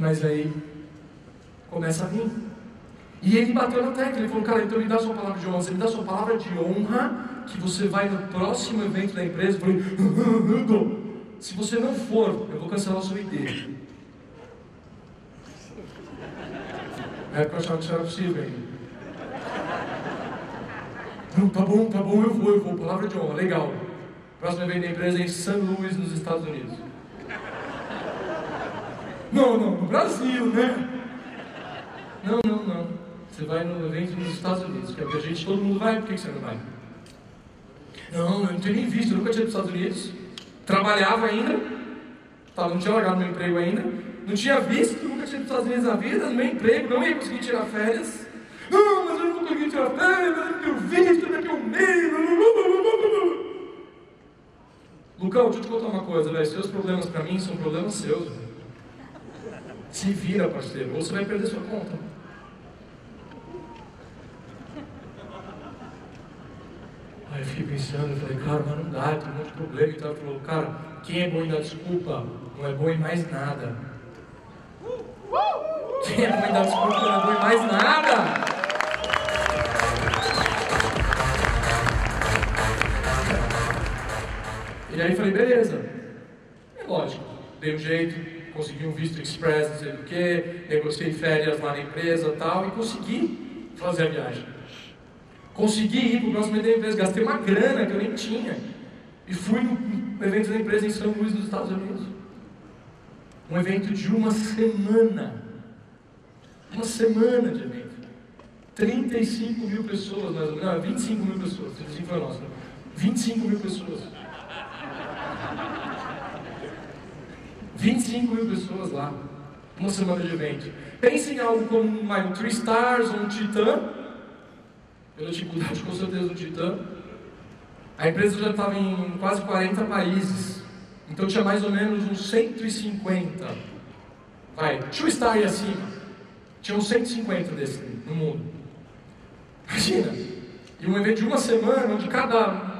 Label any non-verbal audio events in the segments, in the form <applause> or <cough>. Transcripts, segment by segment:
Mas aí começa a vir. E ele bateu na tecla, ele falou, cara, então me dá sua palavra de honra, você me dá sua palavra de honra que você vai no próximo evento da empresa. Eu falei, se você não for, eu vou cancelar o seu ID. É porque eu achava que isso era possível ainda. Tá bom, tá bom, eu vou, eu vou. Palavra de honra, legal. Próximo evento da empresa é em St. Louis, nos Estados Unidos. Não, não, no Brasil, né? Não, não, não. Você vai no evento nos Estados Unidos, que é a gente, todo mundo vai, por que você não vai? Não, eu não tinha nem visto, eu nunca tinha ido para os Estados Unidos. Trabalhava ainda, não tinha largado meu emprego ainda, não tinha visto, nunca tinha ido para os Estados Unidos na vida, no meu emprego, não ia conseguir tirar férias. Não, mas eu não consegui tirar férias, eu não tenho visto, daqui a um mês. Lucão, deixa eu te contar uma coisa, velho. Seus problemas para mim são problemas seus. Se vira, parceiro, ou você vai perder sua conta. Aí eu fiquei pensando, eu falei, cara, mas não dá, tem um monte de problema e tal. Ele falou, cara, quem é bom em dar desculpa, não é bom em mais nada. Quem é bom em dar desculpa, não é bom em mais nada. E aí eu falei, beleza. É lógico, dei um jeito, consegui um visto express, não sei o que, negociei férias lá na empresa tal, e consegui fazer a viagem. Consegui ir para o próximo evento da empresa, gastei uma grana que eu nem tinha. E fui no evento da empresa em São Luís, nos Estados Unidos. Um evento de uma semana. Uma semana de evento. 35 mil pessoas, mais ou menos. Não, 25 mil pessoas. 35 foi nossa. 25 mil pessoas. 25 mil pessoas lá. Uma semana de evento. Pense em algo como um Three Stars ou um Titan. Pela dificuldade, com certeza, um Titan. A empresa já estava em quase 40 países. Então tinha mais ou menos uns 150. Vai, Two Star e acima. Tinha uns 150 desses no mundo. Imagina. E um evento de uma semana, onde cada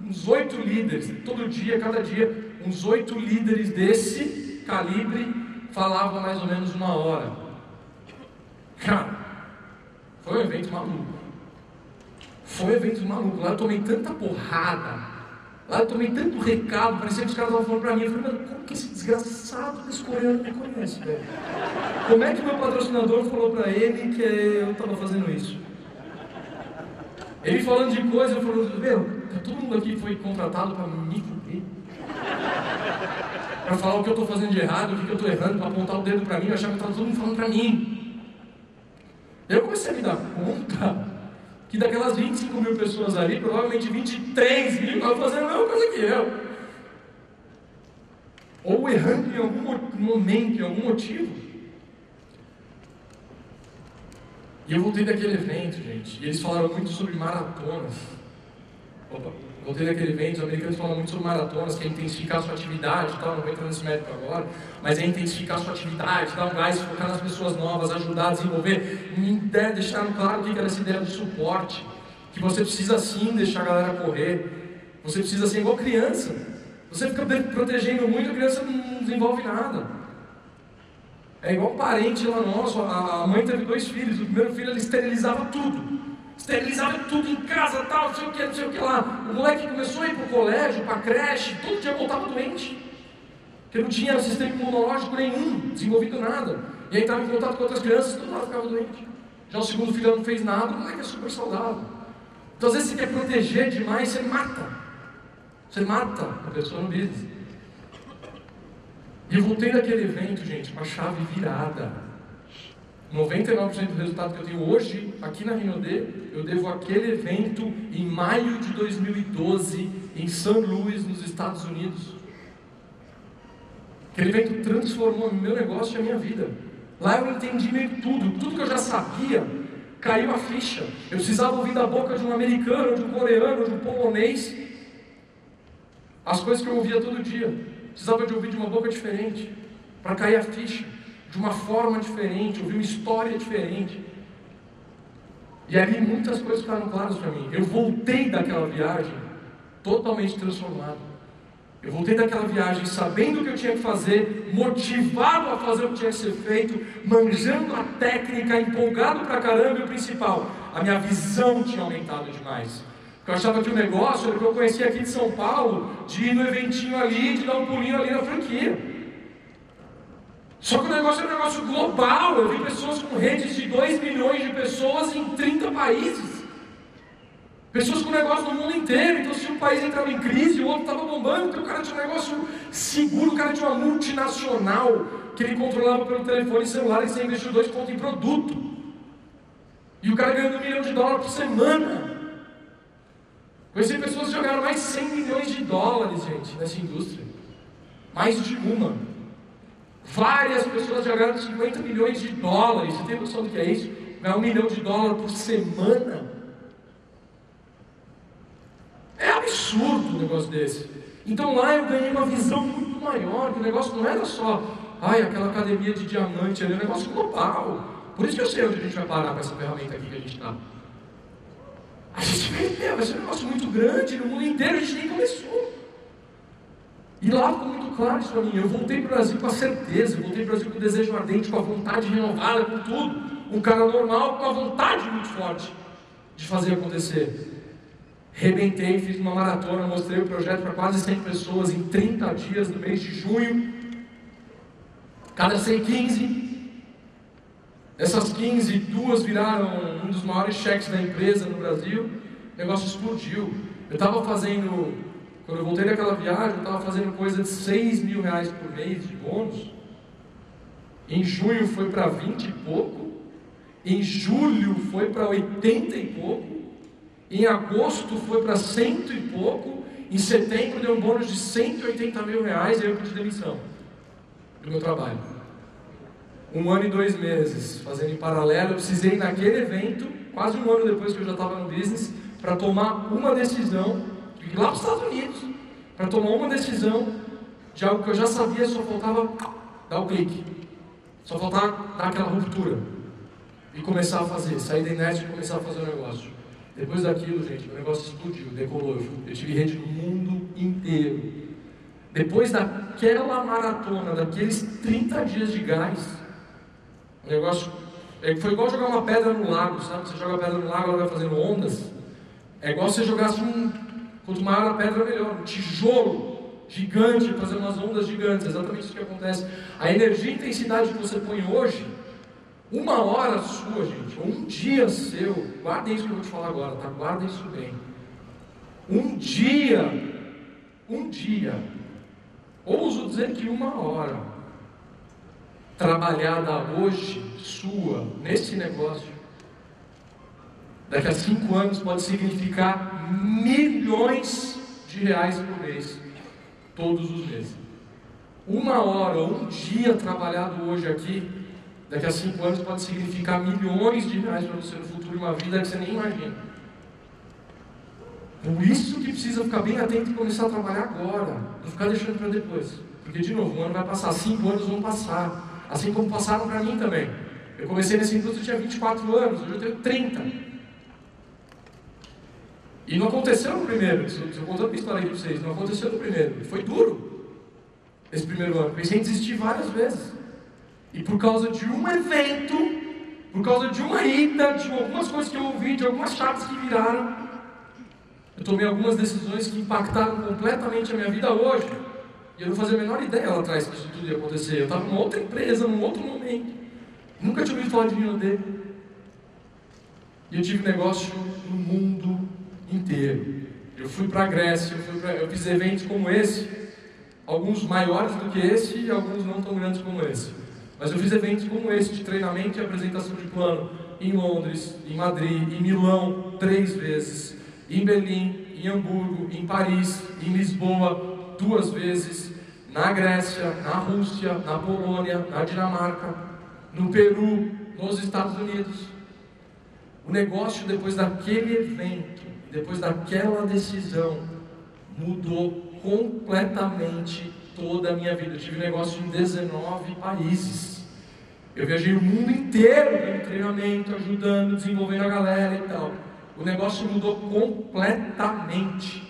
uns oito líderes, todo dia, cada dia, uns oito líderes desse calibre falavam mais ou menos uma hora. Cara, foi um evento maluco. Foi um evento maluco. Lá eu tomei tanta porrada. Lá eu tomei tanto recado. Parecia que os caras estavam falando pra mim. Eu falei, como que esse desgraçado desse coreano me conhece, velho? Como é que meu patrocinador falou pra ele que eu estava fazendo isso? Ele falando de coisa, eu falando, meu, todo mundo aqui foi contratado para me Para falar o que eu estou fazendo de errado, o que eu estou errando, para apontar o dedo para mim, eu achava que estava todo mundo falando para mim. Eu comecei a me dar conta que daquelas 25 mil pessoas ali, provavelmente 23 mil estavam fazendo a mesma coisa que eu. Ou errando em algum momento, em algum motivo. E eu voltei daquele evento, gente, e eles falaram muito sobre maratonas. Opa, voltei daquele evento, os americanos falam muito sobre maratonas, que é intensificar a sua atividade, tal, não vou entrar nesse método agora, mas é intensificar a sua atividade, dar um gás, focar nas pessoas novas, ajudar a desenvolver, deixar claro que era essa ideia do suporte, que você precisa sim deixar a galera correr, você precisa ser igual criança, você fica protegendo muito, a criança não desenvolve nada. É igual um parente lá nosso, a mãe teve dois filhos, o primeiro filho ele esterilizava tudo esterilizava tudo em casa, tal, não sei o que, não sei o que lá. O moleque começou a ir para o colégio, para a creche, todo dia voltava doente. Porque não tinha sistema imunológico nenhum, desenvolvido nada. E aí estava em contato com outras crianças, todo mundo ficava doente. Já o segundo filho não fez nada, o moleque é super saudável. Então às vezes você quer proteger demais, você mata. Você mata a pessoa no business. E eu voltei daquele evento, gente, com a chave virada. 99% do resultado que eu tenho hoje aqui na Rinode, eu devo aquele evento em maio de 2012 em São Luís, nos Estados Unidos. Aquele evento transformou meu negócio e a minha vida. Lá eu entendi meio tudo, tudo que eu já sabia caiu a ficha. Eu precisava ouvir da boca de um americano, de um coreano, de um polonês, as coisas que eu ouvia todo dia. Precisava de ouvir de uma boca diferente para cair a ficha de uma forma diferente, ouvir uma história diferente. E ali muitas coisas ficaram claras para mim. Eu voltei daquela viagem totalmente transformado. Eu voltei daquela viagem sabendo o que eu tinha que fazer, motivado a fazer o que tinha que ser feito, manjando a técnica, empolgado pra caramba e o principal, a minha visão tinha aumentado demais. Eu achava que o negócio era o que eu conhecia aqui de São Paulo, de ir no eventinho ali, de dar um pulinho ali na franquia. Só que o negócio é um negócio global. Eu vi pessoas com redes de 2 milhões de pessoas em 30 países. Pessoas com negócio no mundo inteiro. Então, se um país entrava em crise, o outro estava bombando, então o cara tinha um negócio seguro, o cara tinha uma multinacional que ele controlava pelo telefone celular e você investiu dois pontos em produto. E o cara ganhando um milhão de dólares por semana. Conheci pessoas que jogaram mais de 100 milhões de dólares, gente, nessa indústria. Mais de uma. Várias pessoas jogaram 50 milhões de dólares. Você tem noção do que é isso? Ganhar um milhão de dólares por semana. É absurdo um negócio desse. Então lá eu ganhei uma visão muito maior, que o negócio não era só, ai, aquela academia de diamante ali, é um negócio global. Por isso que eu sei onde a gente vai parar com essa ferramenta aqui que a gente está. A gente <laughs> vai, vai ser um negócio muito grande, no mundo inteiro a gente nem começou. E lá ficou muito claro isso para mim. Eu voltei para o Brasil com a certeza, eu voltei para o Brasil com o desejo ardente, com a vontade renovada, com tudo. Um cara normal com a vontade muito forte de fazer acontecer. Rebentei, fiz uma maratona, mostrei o projeto para quase 100 pessoas em 30 dias no mês de junho. Cada 100, 15. Dessas 15, duas viraram um dos maiores cheques da empresa no Brasil. O negócio explodiu. Eu estava fazendo, quando eu voltei daquela viagem, eu estava fazendo coisa de 6 mil reais por mês de bônus. Em junho foi para 20 e pouco. Em julho foi para 80 e pouco. Em agosto foi para cento e pouco. Em setembro deu um bônus de 180 mil reais e eu pedi demissão do meu trabalho. Um ano e dois meses fazendo em paralelo, eu precisei naquele evento, quase um ano depois que eu já estava no business, para tomar uma decisão, lá para os Estados Unidos, para tomar uma decisão de algo que eu já sabia, só faltava dar o clique, só faltava dar aquela ruptura e começar a fazer, sair da internet e começar a fazer o negócio. Depois daquilo, gente, o negócio explodiu, decolou. Eu tive rede no mundo inteiro. Depois daquela maratona, daqueles 30 dias de gás, o negócio é, foi igual jogar uma pedra no lago, sabe? Você joga a pedra no lago, ela vai fazendo ondas. É igual você jogasse um. Quanto maior a pedra, melhor. Um tijolo gigante, fazendo umas ondas gigantes. exatamente isso que acontece. A energia e intensidade que você põe hoje uma hora sua, gente, ou um dia seu, guardem isso que eu vou te falar agora, tá? Guardem isso bem. Um dia, um dia, ouso dizer que uma hora, trabalhada hoje, sua, nesse negócio, daqui a cinco anos pode significar milhões de reais por mês, todos os meses. Uma hora um dia trabalhado hoje aqui, daqui a cinco anos pode significar milhões de reais para você no futuro, uma vida que você nem imagina. Por isso que precisa ficar bem atento e começar a trabalhar agora, não ficar deixando para depois. Porque, de novo, um ano vai passar, cinco anos vão passar, assim como passaram para mim também. Eu comecei nesse indústria, eu tinha 24 anos, hoje eu tenho 30. E não aconteceu no primeiro, se eu contar a história aqui para vocês, não aconteceu no primeiro, foi duro esse primeiro ano. Pensei em desistir várias vezes. E por causa de um evento, por causa de uma ida, de algumas coisas que eu ouvi, de algumas chaves que viraram, eu tomei algumas decisões que impactaram completamente a minha vida hoje. E eu não fazia a menor ideia lá atrás que isso tudo ia acontecer. Eu estava numa outra empresa, num outro momento. Nunca tinha ouvido falar de Vinodê. E eu tive negócio no mundo inteiro. Eu fui para a Grécia, eu, pra... eu fiz eventos como esse, alguns maiores do que esse e alguns não tão grandes como esse. Mas eu fiz eventos como esse de treinamento e apresentação de plano em Londres, em Madrid, em Milão, três vezes, em Berlim, em Hamburgo, em Paris, em Lisboa, duas vezes, na Grécia, na Rússia, na Polônia, na Dinamarca, no Peru, nos Estados Unidos. O negócio, depois daquele evento, depois daquela decisão, mudou completamente toda a minha vida. Eu tive negócio em 19 países. Eu viajei o mundo inteiro dando treinamento, ajudando, desenvolvendo a galera e tal. O negócio mudou completamente.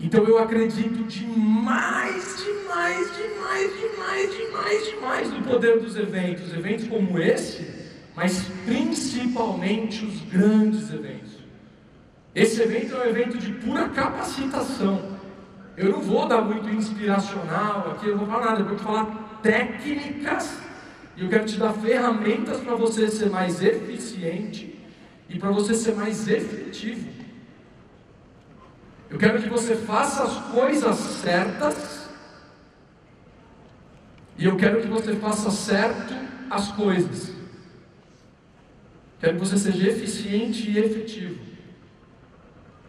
Então eu acredito demais, demais, demais, demais, demais, demais no poder dos eventos. Eventos como esse, mas principalmente os grandes eventos. Esse evento é um evento de pura capacitação. Eu não vou dar muito inspiracional aqui, eu não vou falar nada, eu vou te falar técnicas e eu quero te dar ferramentas para você ser mais eficiente e para você ser mais efetivo. Eu quero que você faça as coisas certas e eu quero que você faça certo as coisas. Quero que você seja eficiente e efetivo.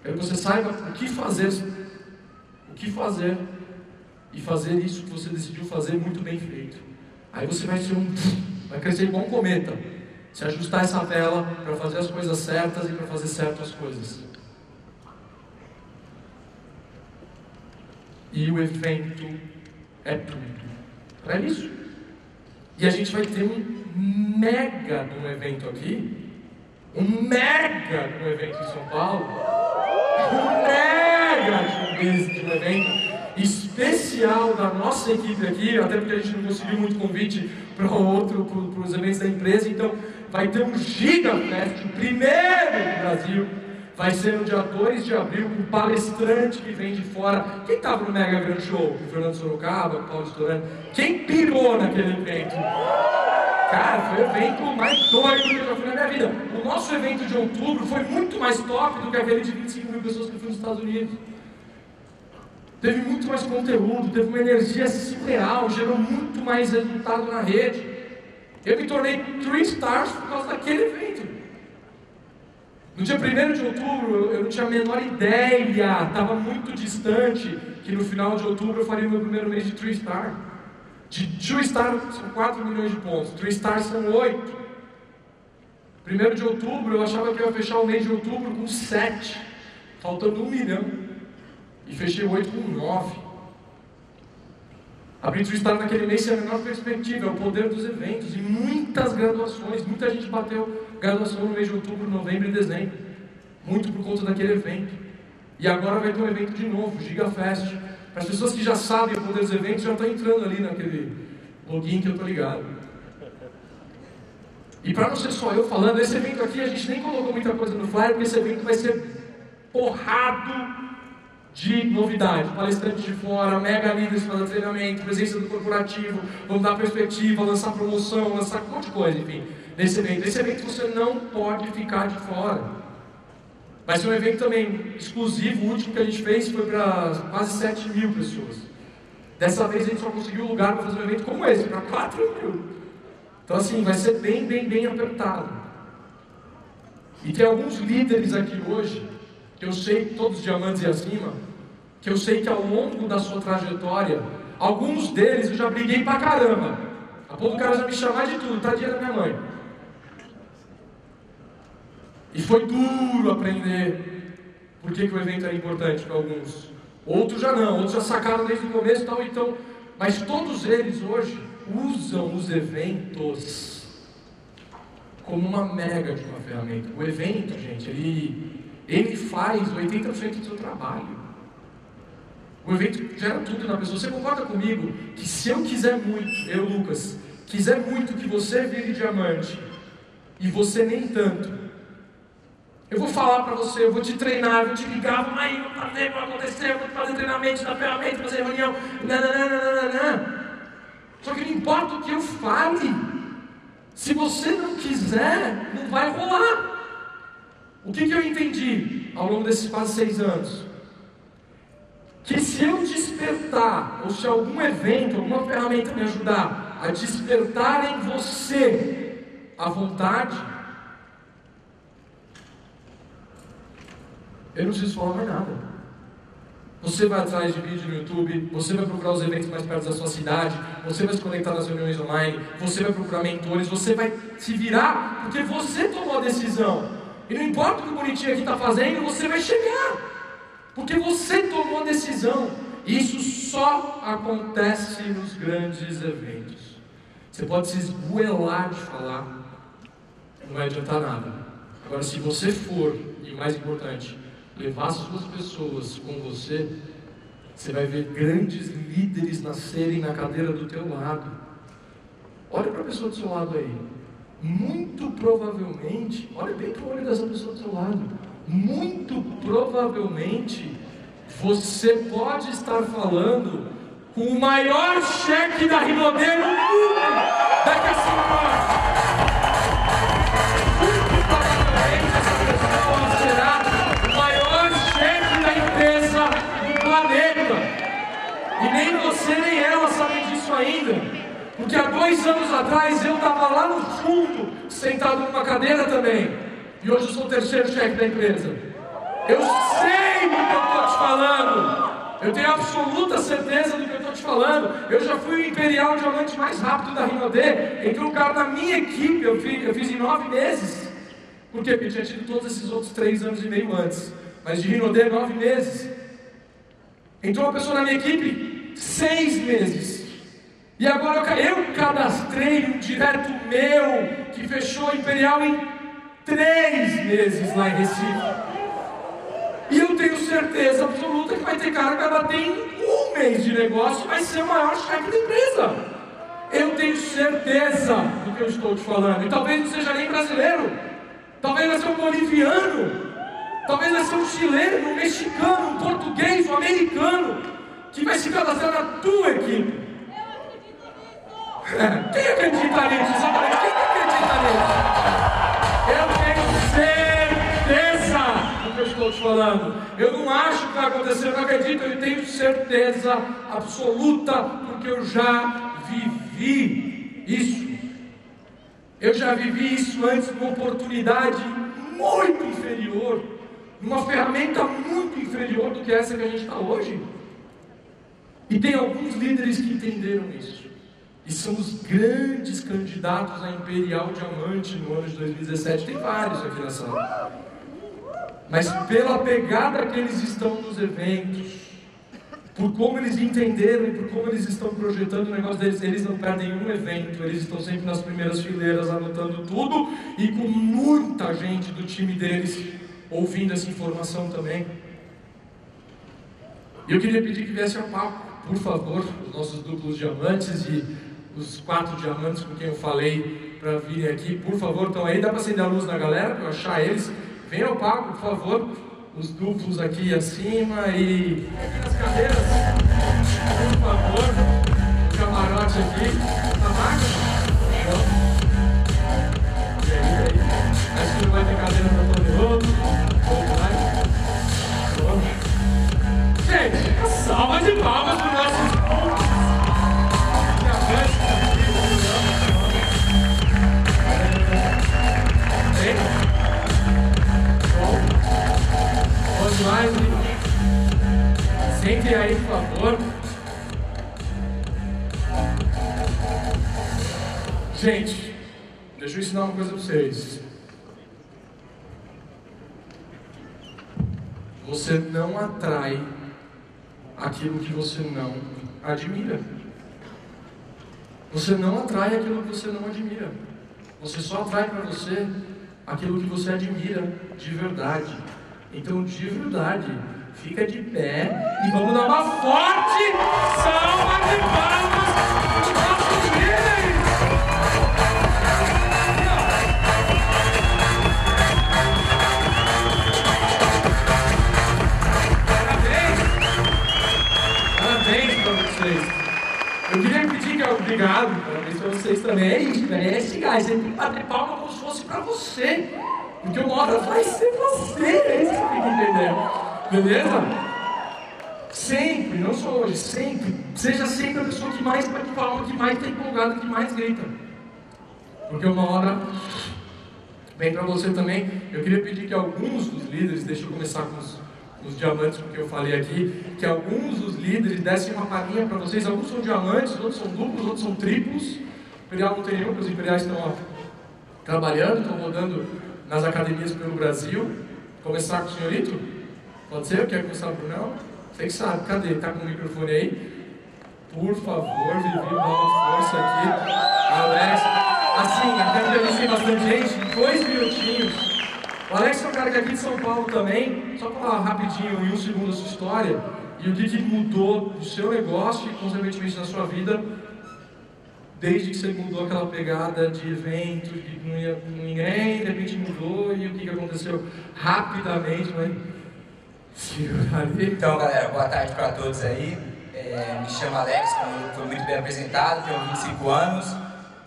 Quero que você saiba o que fazer, o que fazer e fazer isso que você decidiu fazer muito bem feito. Aí você vai ser um, vai crescer igual um cometa. Se ajustar essa vela para fazer as coisas certas e para fazer certas coisas. E o evento é tudo. Para isso. E a gente vai ter um mega de um evento aqui, um mega de um evento em São Paulo, um mega de um evento especial da nossa equipe aqui, até porque a gente não conseguiu muito convite para outro, para os eventos da empresa, então vai ter um Giga Fest, o primeiro do Brasil. Vai ser no dia 2 de abril, com um palestrante que vem de fora. Quem estava no Mega Grand Show? O Fernando Sorocaba, o Paulo Storani. Quem pirou naquele evento? Cara, foi o evento mais doido que eu já fui na minha vida. O nosso evento de outubro foi muito mais top do que aquele de 25 mil pessoas que eu fui nos Estados Unidos. Teve muito mais conteúdo, teve uma energia surreal, gerou muito mais resultado na rede. Eu me tornei three stars por causa daquele evento. No dia 1 de outubro, eu não tinha a menor ideia, estava muito distante, que no final de outubro eu faria meu primeiro mês de three star. De two star são 4 milhões de pontos, three star são 8. 1 de outubro eu achava que eu ia fechar o mês de outubro com 7, faltando um milhão. E fechei o 8 com 9. Abrir o estar naquele mês sem a menor perspectiva, é o poder dos eventos. E muitas graduações, muita gente bateu graduação no mês de outubro, novembro e dezembro. Muito por conta daquele evento. E agora vai ter um evento de novo, Giga Fest. Para as pessoas que já sabem o poder dos eventos, já estão entrando ali naquele login que eu estou ligado. E para não ser só eu falando, esse evento aqui a gente nem colocou muita coisa no flyer, porque esse evento vai ser porrado de novidade, palestrantes de fora, mega líderes para treinamento, presença do corporativo, vamos dar perspectiva, lançar promoção, lançar um monte de coisa, enfim, nesse evento. Esse evento você não pode ficar de fora. Ser um evento também exclusivo, o último que a gente fez foi para quase 7 mil pessoas. Dessa vez a gente só conseguiu lugar para fazer um evento como esse, para 4 mil. Então assim, vai ser bem, bem, bem apertado. E tem alguns líderes aqui hoje que eu sei, todos diamantes e acima, que eu sei que ao longo da sua trajetória, alguns deles eu já briguei pra caramba. A pouco o cara já me chamar de tudo, tadinha da minha mãe. E foi duro aprender por que, que o evento era importante para alguns. Outros já não, outros já sacaram desde o começo e tal, então. Mas todos eles hoje usam os eventos como uma mega de uma ferramenta. O evento, gente, ele ele faz 80% do seu trabalho. O evento gera tudo na pessoa. Você concorda comigo que se eu quiser muito, eu, Lucas, quiser muito que você vire diamante e você nem tanto, eu vou falar para você, eu vou te treinar, eu vou te ligar, aí, vou fazer, vai acontecer, vou fazer treinamento na ferramenta, fazer reunião, nananana. Só que não importa o que eu fale, se você não quiser, não vai rolar. O que, que eu entendi ao longo desses quase seis anos? Que se eu despertar, ou se algum evento, alguma ferramenta me ajudar a despertar em você a vontade, eu não preciso falar mais nada. Você vai atrás de vídeo no YouTube, você vai procurar os eventos mais perto da sua cidade, você vai se conectar nas reuniões online, você vai procurar mentores, você vai se virar, porque você tomou a decisão. E não importa o que o bonitinho aqui está fazendo, você vai chegar. Porque você tomou a decisão. Isso só acontece nos grandes eventos. Você pode se esgoelar de falar, não vai adiantar nada. Agora, se você for, e mais importante, levar as suas pessoas com você, Você vai ver grandes líderes nascerem na cadeira do teu lado. Olha para a pessoa do seu lado aí. Muito provavelmente, olha bem para o olho dessa pessoa do seu lado. Muito provavelmente, você pode estar falando com o maior cheque da Rinodê no mundo daqui a cinco. Planeta. E nem você nem ela sabem disso ainda. Porque há dois anos atrás eu estava lá no fundo, sentado numa cadeira também. E hoje eu sou o terceiro chefe da empresa. Eu sei do que eu estou te falando. Eu tenho absoluta certeza do que eu estou te falando. Eu já fui o Imperial Diamante mais rápido da Rinodê. Entrou um cara na minha equipe, eu fiz, eu fiz em nove meses. Por? Porque eu tinha tido todos esses outros três anos e meio antes. Mas de Rinodê, nove meses. Entrou uma pessoa na minha equipe, seis meses. E agora eu cadastrei um direto meu que fechou Imperial em três meses lá em Recife. E eu tenho certeza absoluta que vai ter cara que vai bater em um mês de negócio vai ser o maior chefe da empresa. Eu tenho certeza do que eu estou te falando. E talvez não seja nem brasileiro. Talvez vai ser um boliviano. Talvez vai ser um chileno, um mexicano, um português, um americano. Que vai se cadastrar na tua equipe. Quem acredita nisso? Exatamente. Quem acredita nisso? Eu tenho certeza do que eu estou te falando. Eu não acho que vai acontecer, eu não acredito, eu tenho certeza absoluta, porque eu já vivi isso. Eu já vivi isso antes numa oportunidade muito inferior, numa ferramenta muito inferior do que essa que a gente está hoje. E tem alguns líderes que entenderam isso e são os grandes candidatos a Imperial Diamante no ano de 2017. Tem vários aqui na sala. Mas pela pegada que eles estão nos eventos, por como eles entenderam e por como eles estão projetando o negócio deles, eles não perdem um evento, eles estão sempre nas primeiras fileiras anotando tudo e com muita gente do time deles ouvindo essa informação também. E eu queria pedir que viesse ao palco, por favor, os nossos duplos diamantes e os quatro diamantes com quem eu falei para virem aqui, por favor, estão aí, dá para acender a luz na galera, para eu achar eles. Venham ao palco, por favor, os duplos aqui acima e nas cadeiras, por favor, o camarote aqui, na máquina. Gente, salva de palmas para o nosso. Sentem aí, por favor. Gente, deixa eu ensinar uma coisa para vocês. Você não atrai aquilo que você não admira. Você não atrai aquilo que você não admira. Você só atrai para você aquilo que você admira de verdade. Então, de verdade, fica de pé e vamos dar uma forte salva de palmas obrigado, parabéns para vocês também. É isso, merece, guys. Você tem que bater palma como se fosse para você. Porque uma hora vai ser você, é isso que você tem que entender. Beleza? Sempre, não só hoje, sempre. Seja sempre a pessoa que mais bate palma, que mais está empolgada, que mais grita. Porque uma hora vem para você também. Eu queria pedir que alguns dos líderes, deixa eu começar com os, os diamantes, porque eu falei aqui, que alguns dos líderes dessem uma palhinha para vocês. Alguns são diamantes, outros são duplos, outros são triplos. Imperial não tem nenhum, porque os imperiais estão trabalhando, estão rodando nas academias pelo Brasil. Começar com o senhorito? Pode ser? Quer começar por não? Você que sabe. Cadê? Tá com o microfone aí? Por favor, Vivi, dá uma força aqui. Alex. Assim, até gente tem bastante gente, dois minutinhos. O Alex é um cara que é aqui de São Paulo também. Só falar rapidinho, em um segundo, a sua história. E o que, que mudou no seu negócio e, consequentemente, na sua vida, desde que você mudou aquela pegada de evento, que não ia com ninguém, de repente mudou, e o que, que aconteceu rapidamente, mas... <laughs> Então, galera, boa tarde para todos aí. É, me chamo Alex, como foi muito bem apresentado, tenho 25 anos.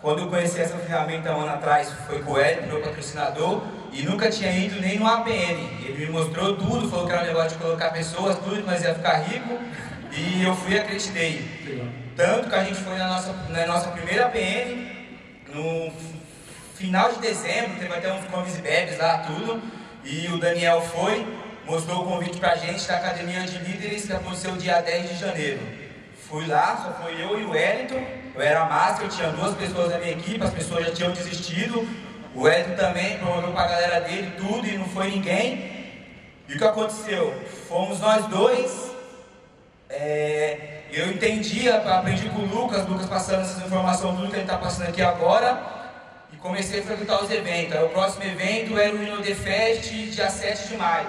Quando eu conheci essa ferramenta um ano atrás, foi com o Ed, meu patrocinador, e nunca tinha ido nem no APN. Ele me mostrou tudo, falou que era um negócio de colocar pessoas, tudo, mas ia ficar rico, e eu fui e acreditei. Tanto que a gente foi na nossa, na nossa primeira APN, no final de dezembro, teve até uns comes e bebes lá, tudo, e o Daniel foi, mostrou o convite pra gente da Academia de Líderes, que aconteceu dia 10 de janeiro. Fui lá, só foi eu e o Wellington, eu era master, tinha duas pessoas da minha equipe, as pessoas já tinham desistido, o Wellington também promoveu pra galera dele tudo e não foi ninguém. E o que aconteceu? Fomos nós dois, é, eu entendi, aprendi com o Lucas, Lucas passando essas informações, tudo que ele está passando aqui agora, e comecei a frequentar os eventos. Aí, o próximo evento era o Hino The Fest, dia 7 de maio.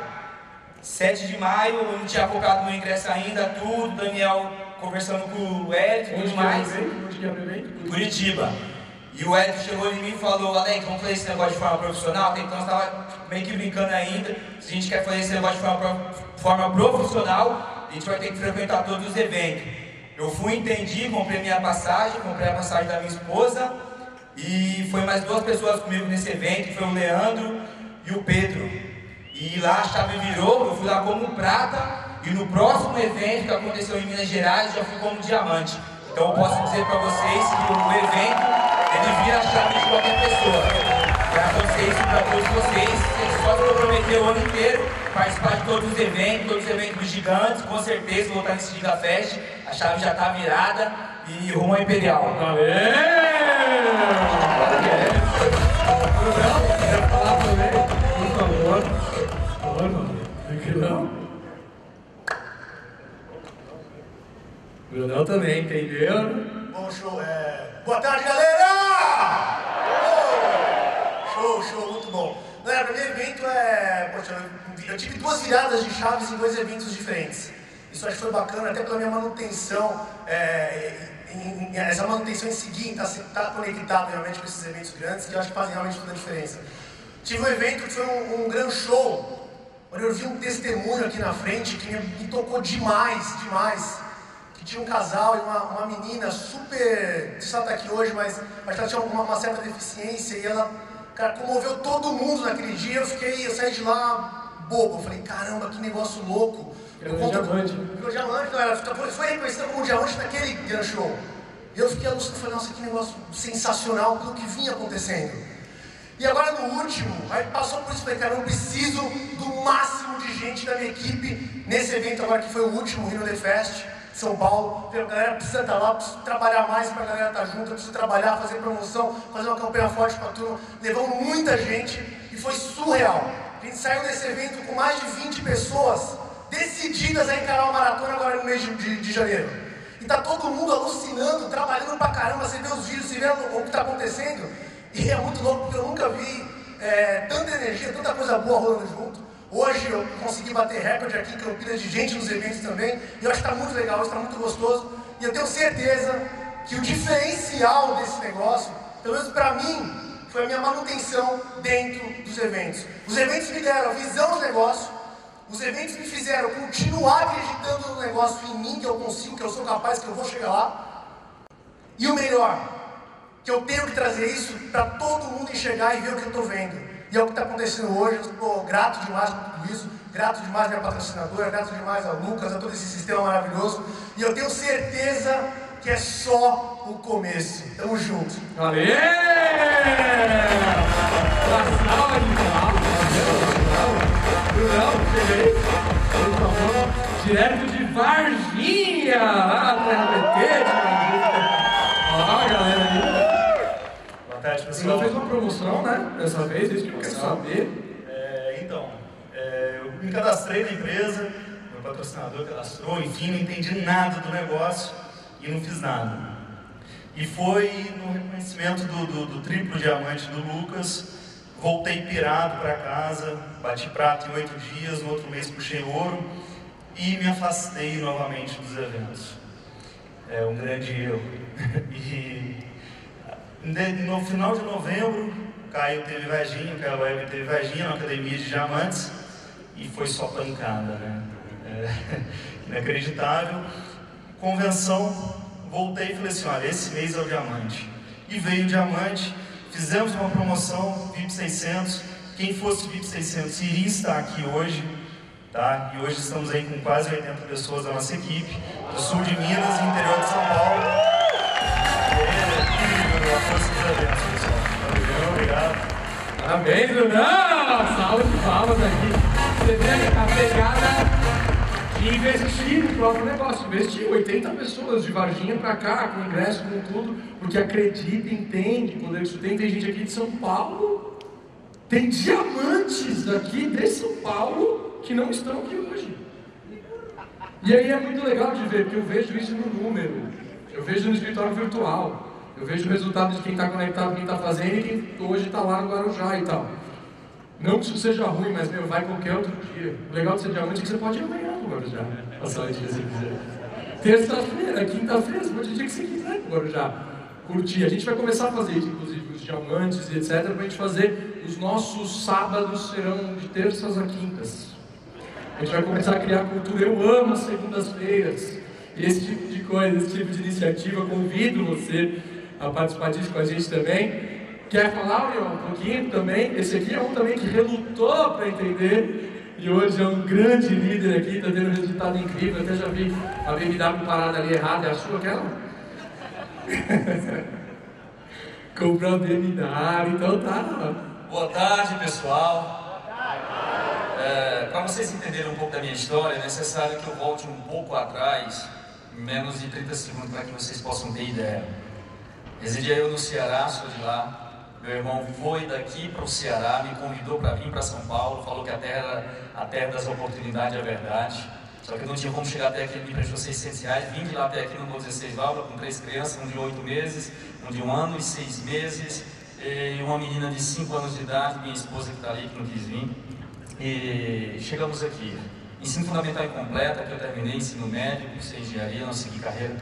7 de maio, eu não tinha focado no ingresso ainda, tudo, Daniel conversando com o Ed e tudo mais. Onde que é o evento? Curitiba. E o Ed chegou em mim e falou, Alex, vamos fazer esse negócio de forma profissional? Então nós estava meio que brincando ainda, se a gente quer fazer esse negócio de forma, forma profissional, a gente vai ter que frequentar todos os eventos. Eu fui, entendi, comprei minha passagem, comprei a passagem da minha esposa, e foi mais duas pessoas comigo nesse evento, foi o Leandro e o Pedro. E lá a chave virou, eu fui lá como prata, e no próximo evento que aconteceu em Minas Gerais, já fui como diamante. Então eu posso dizer para vocês que o evento, ele vira a chave de qualquer pessoa. Para vocês e para todos vocês, vocês só se comprometer o ano inteiro, participar de todos os eventos, todos os eventos gigantes, com certeza voltar nesse Gigafest, a chave já está virada e rumo ao Imperial. Valeu! Quer falar também? Por favor. Por favor, Brunão. Brunão também, entendeu? Bom show, é... Boa tarde, galera! Show, show, muito bom. Galera, meu evento é... Poxa, eu tive duas viradas de chaves em dois eventos diferentes. Isso acho que foi bacana, até pela minha manutenção, é, em, em, essa manutenção em seguir, estar tá, tá conectado realmente com esses eventos grandes, que eu acho que fazem realmente toda a diferença. Tive um evento que foi um, um grande show, onde eu vi um testemunho aqui na frente que me, me tocou demais, demais tinha um casal e uma, uma menina super. Não tá aqui hoje, mas, mas ela tinha uma, uma, certa deficiência e ela, cara, comoveu todo mundo naquele dia. Eu fiquei, eu saí de lá bobo. Eu falei, caramba, que negócio louco. Era um diamante. Virou diamante, ela foi reconhecida como diamante naquele grande show. E eu fiquei alucinado, falei, nossa, que negócio sensacional pelo que vinha acontecendo. E agora no último, aí passou por isso, falei, cara, eu preciso do máximo de gente da minha equipe nesse evento agora que foi o último, Rio The Fest. São Paulo, a galera precisa estar lá, precisa trabalhar mais para a galera estar junto, precisa trabalhar, fazer promoção, fazer uma campanha forte para a turma. Levamos muita gente e foi surreal. A gente saiu desse evento com mais de 20 pessoas decididas a encarar uma maratona agora no mês de, de, de janeiro. E tá todo mundo alucinando, trabalhando pra caramba, você vê os vídeos, você vê o que está acontecendo. E é muito louco porque eu nunca vi é, tanta energia, tanta coisa boa rolando junto. Hoje eu consegui bater recorde aqui em Campinas de gente nos eventos também. E eu acho que está muito legal, está muito gostoso. E eu tenho certeza que o diferencial desse negócio, pelo menos para mim, foi a minha manutenção dentro dos eventos. Os eventos me deram a visão do negócio, os eventos me fizeram continuar acreditando no negócio em mim, que eu consigo, que eu sou capaz, que eu vou chegar lá. E o melhor, que eu tenho que trazer isso para todo mundo enxergar e ver o que eu estou vendo. E é o que está acontecendo hoje. Eu estou grato demais por tudo isso. Grato demais à minha patrocinadora, grato demais a Lucas, a todo esse sistema maravilhoso. E eu tenho certeza que é só o começo. Tamo junto. Valeu! Brunão, cheguei. Por favor, direto de Varginha, lá na Terra Você fez uma promoção, né? Dessa vez, isso que eu quero saber. É, então, é, eu me cadastrei na empresa, meu patrocinador cadastrou, enfim, não entendi nada do negócio e não fiz nada. E foi no reconhecimento do, do, do triplo diamante do Lucas, voltei pirado para casa, bati prato em oito dias, no outro mês puxei ouro. e me afastei novamente dos eventos. É um grande erro. <laughs> E no final de novembro, Caio teve Varginha, o Caio Web teve Varginha na Academia de Diamantes e foi só pancada, né? É, <laughs> inacreditável. Convenção, voltei e falei assim: olha, esse mês é o diamante. E veio o diamante, fizemos uma promoção VIP 600. Quem fosse VIP 600 iria estar aqui hoje, tá? E hoje estamos aí com quase 80 pessoas da nossa equipe, do sul de Minas e interior de São Paulo. É a força dos eventos, pessoal. Valeu, obrigado. Parabéns, Brunão! Salve de palmas aqui. Você vê a pegada de investir no próprio negócio. Investir 80 pessoas de Varginha para cá, com ingresso, com tudo, porque acredita, entende o poder que isso tem. Gente aqui de São Paulo, tem diamantes daqui de São Paulo que não estão aqui hoje. E aí é muito legal de ver, porque eu vejo isso no número, eu vejo no escritório virtual, eu vejo o resultado de quem está conectado, quem está fazendo e quem hoje está lá no Guarujá e tal. Não que isso seja ruim, mas meu, vai qualquer outro dia. O legal de ser diamante é que você pode ir amanhã no Guarujá, passar o dia se quiser. Terça-feira, quinta-feira, você pode ir dia que você quiser no Guarujá. Curtir. A gente vai começar a fazer isso, inclusive, os diamantes e etc., a gente fazer. Os nossos sábados serão de terças a quintas. A gente vai começar a criar cultura. Eu amo as segundas-feiras. Esse tipo de coisa, esse tipo de iniciativa. Convido você a participar disso com a gente também. Quer falar, um pouquinho também? Esse aqui é um também que relutou para entender e hoje é um grande líder aqui, está tendo um resultado incrível. Até já vi a BMW parada ali errada, é a sua aquela? <laughs> Comprar o BMW, então tá. Boa tarde, pessoal. É, para vocês entenderem um pouco da minha história, é necessário que eu volte um pouco atrás, menos de 30 segundos, para que vocês possam ter ideia. Residia eu no Ceará, sou de lá, meu irmão foi daqui para o Ceará, me convidou para vir para São Paulo, falou que a terra, a terra das oportunidades é verdade. Só que eu não tinha como chegar até aqui, ele me prestou 600 reais. Vim de lá até aqui no 16 válvula com três crianças, um de oito meses, um de um ano e seis meses, e uma menina de cinco anos de idade, minha esposa que está ali, que não quis vir. E chegamos aqui. Ensino fundamental incompleto, que eu terminei, ensino médio, fiz engenharia, não segui carreira.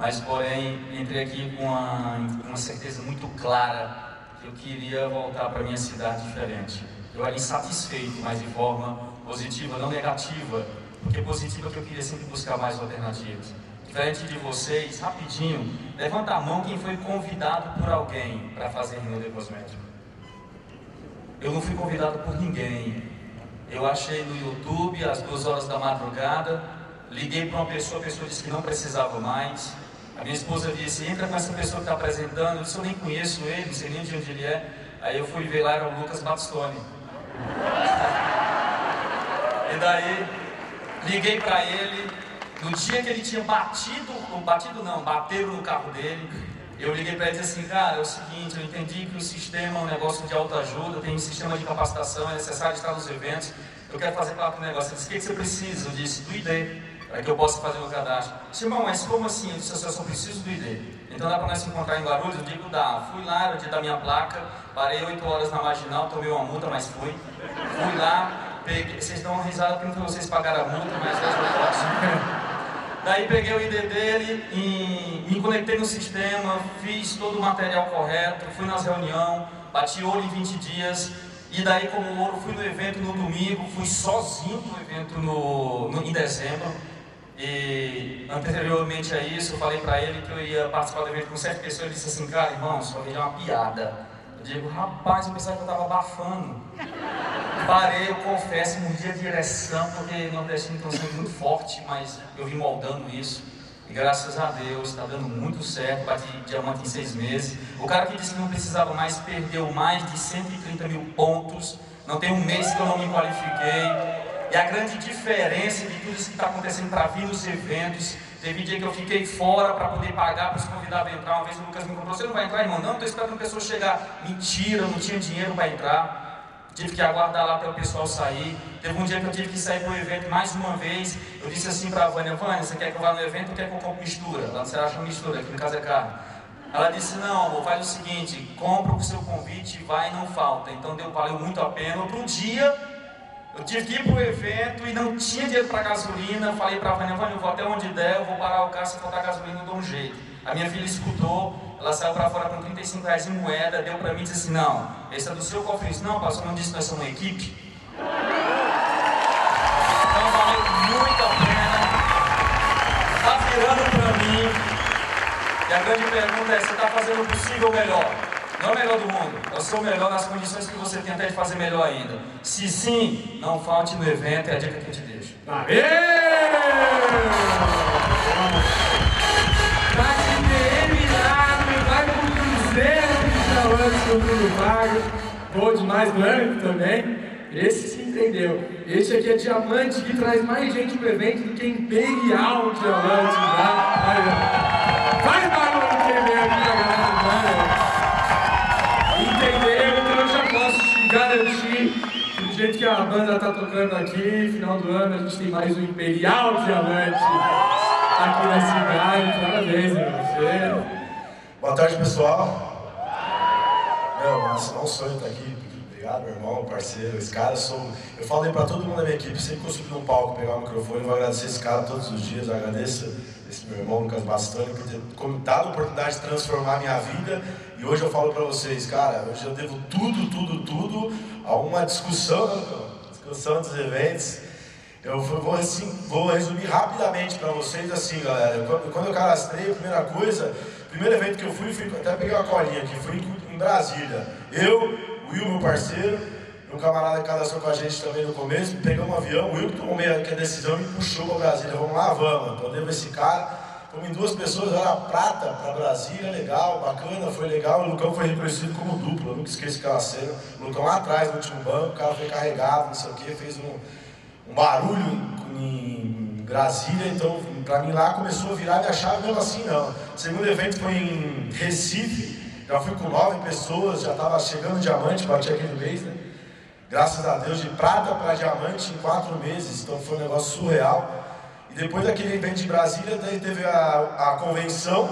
Mas, porém, entrei aqui com uma, uma certeza muito clara eu queria voltar para minha cidade diferente. Eu era insatisfeito, mas de forma positiva, não negativa, porque positiva é que eu queria sempre buscar mais alternativas. Diferente de vocês, rapidinho, levanta a mão quem foi convidado por alguém para fazer Rinode Cosmético. Eu não fui convidado por ninguém. Eu achei no YouTube às duas horas da madrugada, liguei para uma pessoa, a pessoa disse que não precisava mais. A minha esposa disse, entra com essa pessoa que está apresentando, eu disse, eu nem conheço ele, não sei nem de onde ele é. Aí eu fui ver lá, era o Lucas Batistone. e daí, liguei para ele, no dia que ele tinha batido, batido não, bateram no carro dele, eu liguei para ele e disse assim, cara, é o seguinte, eu entendi que o sistema é um negócio de autoajuda, tem um sistema de capacitação, é necessário estar nos eventos, eu quero fazer parte do negócio. Ele disse, o que, que você precisa? Eu disse, do ID para que eu possa fazer o cadastro. Disse, irmão, mas como assim? Eu disse, eu só preciso do ID. Então dá para nós se encontrar em Guarulhos? Eu digo, dá. Fui lá, era o dia da minha placa, parei 8 horas na marginal, tomei uma multa, mas fui. Fui lá, peguei, vocês dão uma risada porque não vocês pagaram a multa, mas eu posso. <laughs> Daí peguei o ID dele e me conectei no sistema, fiz todo o material correto, fui nas reuniões, bati olho em 20 dias, e daí como ouro fui no evento no domingo, fui sozinho no evento no, no em dezembro. E anteriormente a isso, eu falei para ele que eu ia participar do evento com sete pessoas. Ele disse assim: Cara, irmão, só veio uma piada. Eu digo: Rapaz, eu pensava que eu estava abafando. Parei, eu confesso, mordi a direção, porque nordestino tem sendo muito forte, mas eu vim moldando isso. E graças a Deus está dando muito certo. Bati diamante em seis meses. O cara que disse que não precisava mais perdeu mais de 130 mil pontos. Não tem um mês que eu não me qualifiquei. E a grande diferença de tudo isso que está acontecendo para vir nos eventos. Teve dia que eu fiquei fora para poder pagar para os convidados a entrar. Uma vez o Lucas me comprou: Você não vai entrar, irmão? Não, estou esperando a pessoa chegar. Mentira, não tinha dinheiro para entrar. Tive que aguardar lá até o pessoal sair. Teve um dia que eu tive que sair para o evento mais uma vez. Eu disse assim para a Vânia: Vânia, você quer que eu vá no evento ou quer que eu compre mistura? Lá você acha mistura, aqui no caso é carne. Ela disse: Não, amor, faz o seguinte: compra o seu convite, vai e não falta. Então deu, valeu muito a pena. Outro dia eu Eu tive que ir pro evento e não tinha dinheiro para gasolina. Falei para a Vânia, Vânia, eu vou até onde der, eu vou parar o carro, se faltar gasolina eu dou um jeito. A minha filha escutou, ela saiu para fora com 35 reais em moeda, deu para mim e disse assim, não, esse é do seu cofre. Eu disse, não, pastor, não disse que nós somos uma equipe? Então valeu muito a pena. Está virando para mim. E a grande pergunta é, você está fazendo o possível melhor? Não é o melhor do mundo, eu sou o melhor nas condições que você tem até de fazer melhor ainda. Se sim, não falte no evento, é a dica que eu te deixo. Aê! Tá terminado, vai pro Cruzeiro de Chalantes com o Bruno. Bom demais, branco também. Esse se entendeu. Esse aqui é diamante que traz mais gente pro evento do que Imperial Diamante. Tá? Vai barulho garantir do jeito que a banda tá tocando aqui, final do ano a gente tem mais um Imperial Diamante aqui na cidade. Parabéns, meu. Você. Boa tarde, pessoal. Meu, nossa, não sonho estar aqui. Obrigado, meu irmão, parceiro. Esse cara, eu sou. Eu falei pra todo mundo da minha equipe, sempre que eu subir num palco, pegar o microfone, eu vou agradecer esse cara todos os dias. Eu agradeço esse meu irmão, Lucas Bastoni, por ter dado a oportunidade de transformar a minha vida. E hoje eu falo pra vocês, cara, hoje eu devo tudo, tudo, tudo a uma discussão, discussão dos eventos. Eu vou, assim, vou resumir rapidamente para vocês assim, galera. Quando, eu cadastrei, a primeira coisa, primeiro evento que eu fui, fui até peguei uma colinha aqui, fui em Brasília. Eu, o Will, meu parceiro, um camarada que cadastrou com a gente também no começo, pegamos um avião, o Will que tomou meio que a decisão e puxou para Brasília. Vamos lá, vamos. Devo esse cara. Fomos em duas pessoas, era prata para Brasília, legal, bacana, foi legal. O Lucão foi reconhecido como duplo, eu nunca esqueço aquela cena. O Lucão lá atrás, no último banco, o cara foi carregado, não sei o que, fez um um barulho em Brasília, então para mim lá começou a virar minha chave mesmo assim não. O segundo evento foi em Recife, já fui com nove pessoas, já estava chegando diamante, bati aquele mês, né? Graças a Deus, de prata para diamante em quatro meses, então foi um negócio surreal. E depois daquele evento de Brasília, daí teve a, a convenção,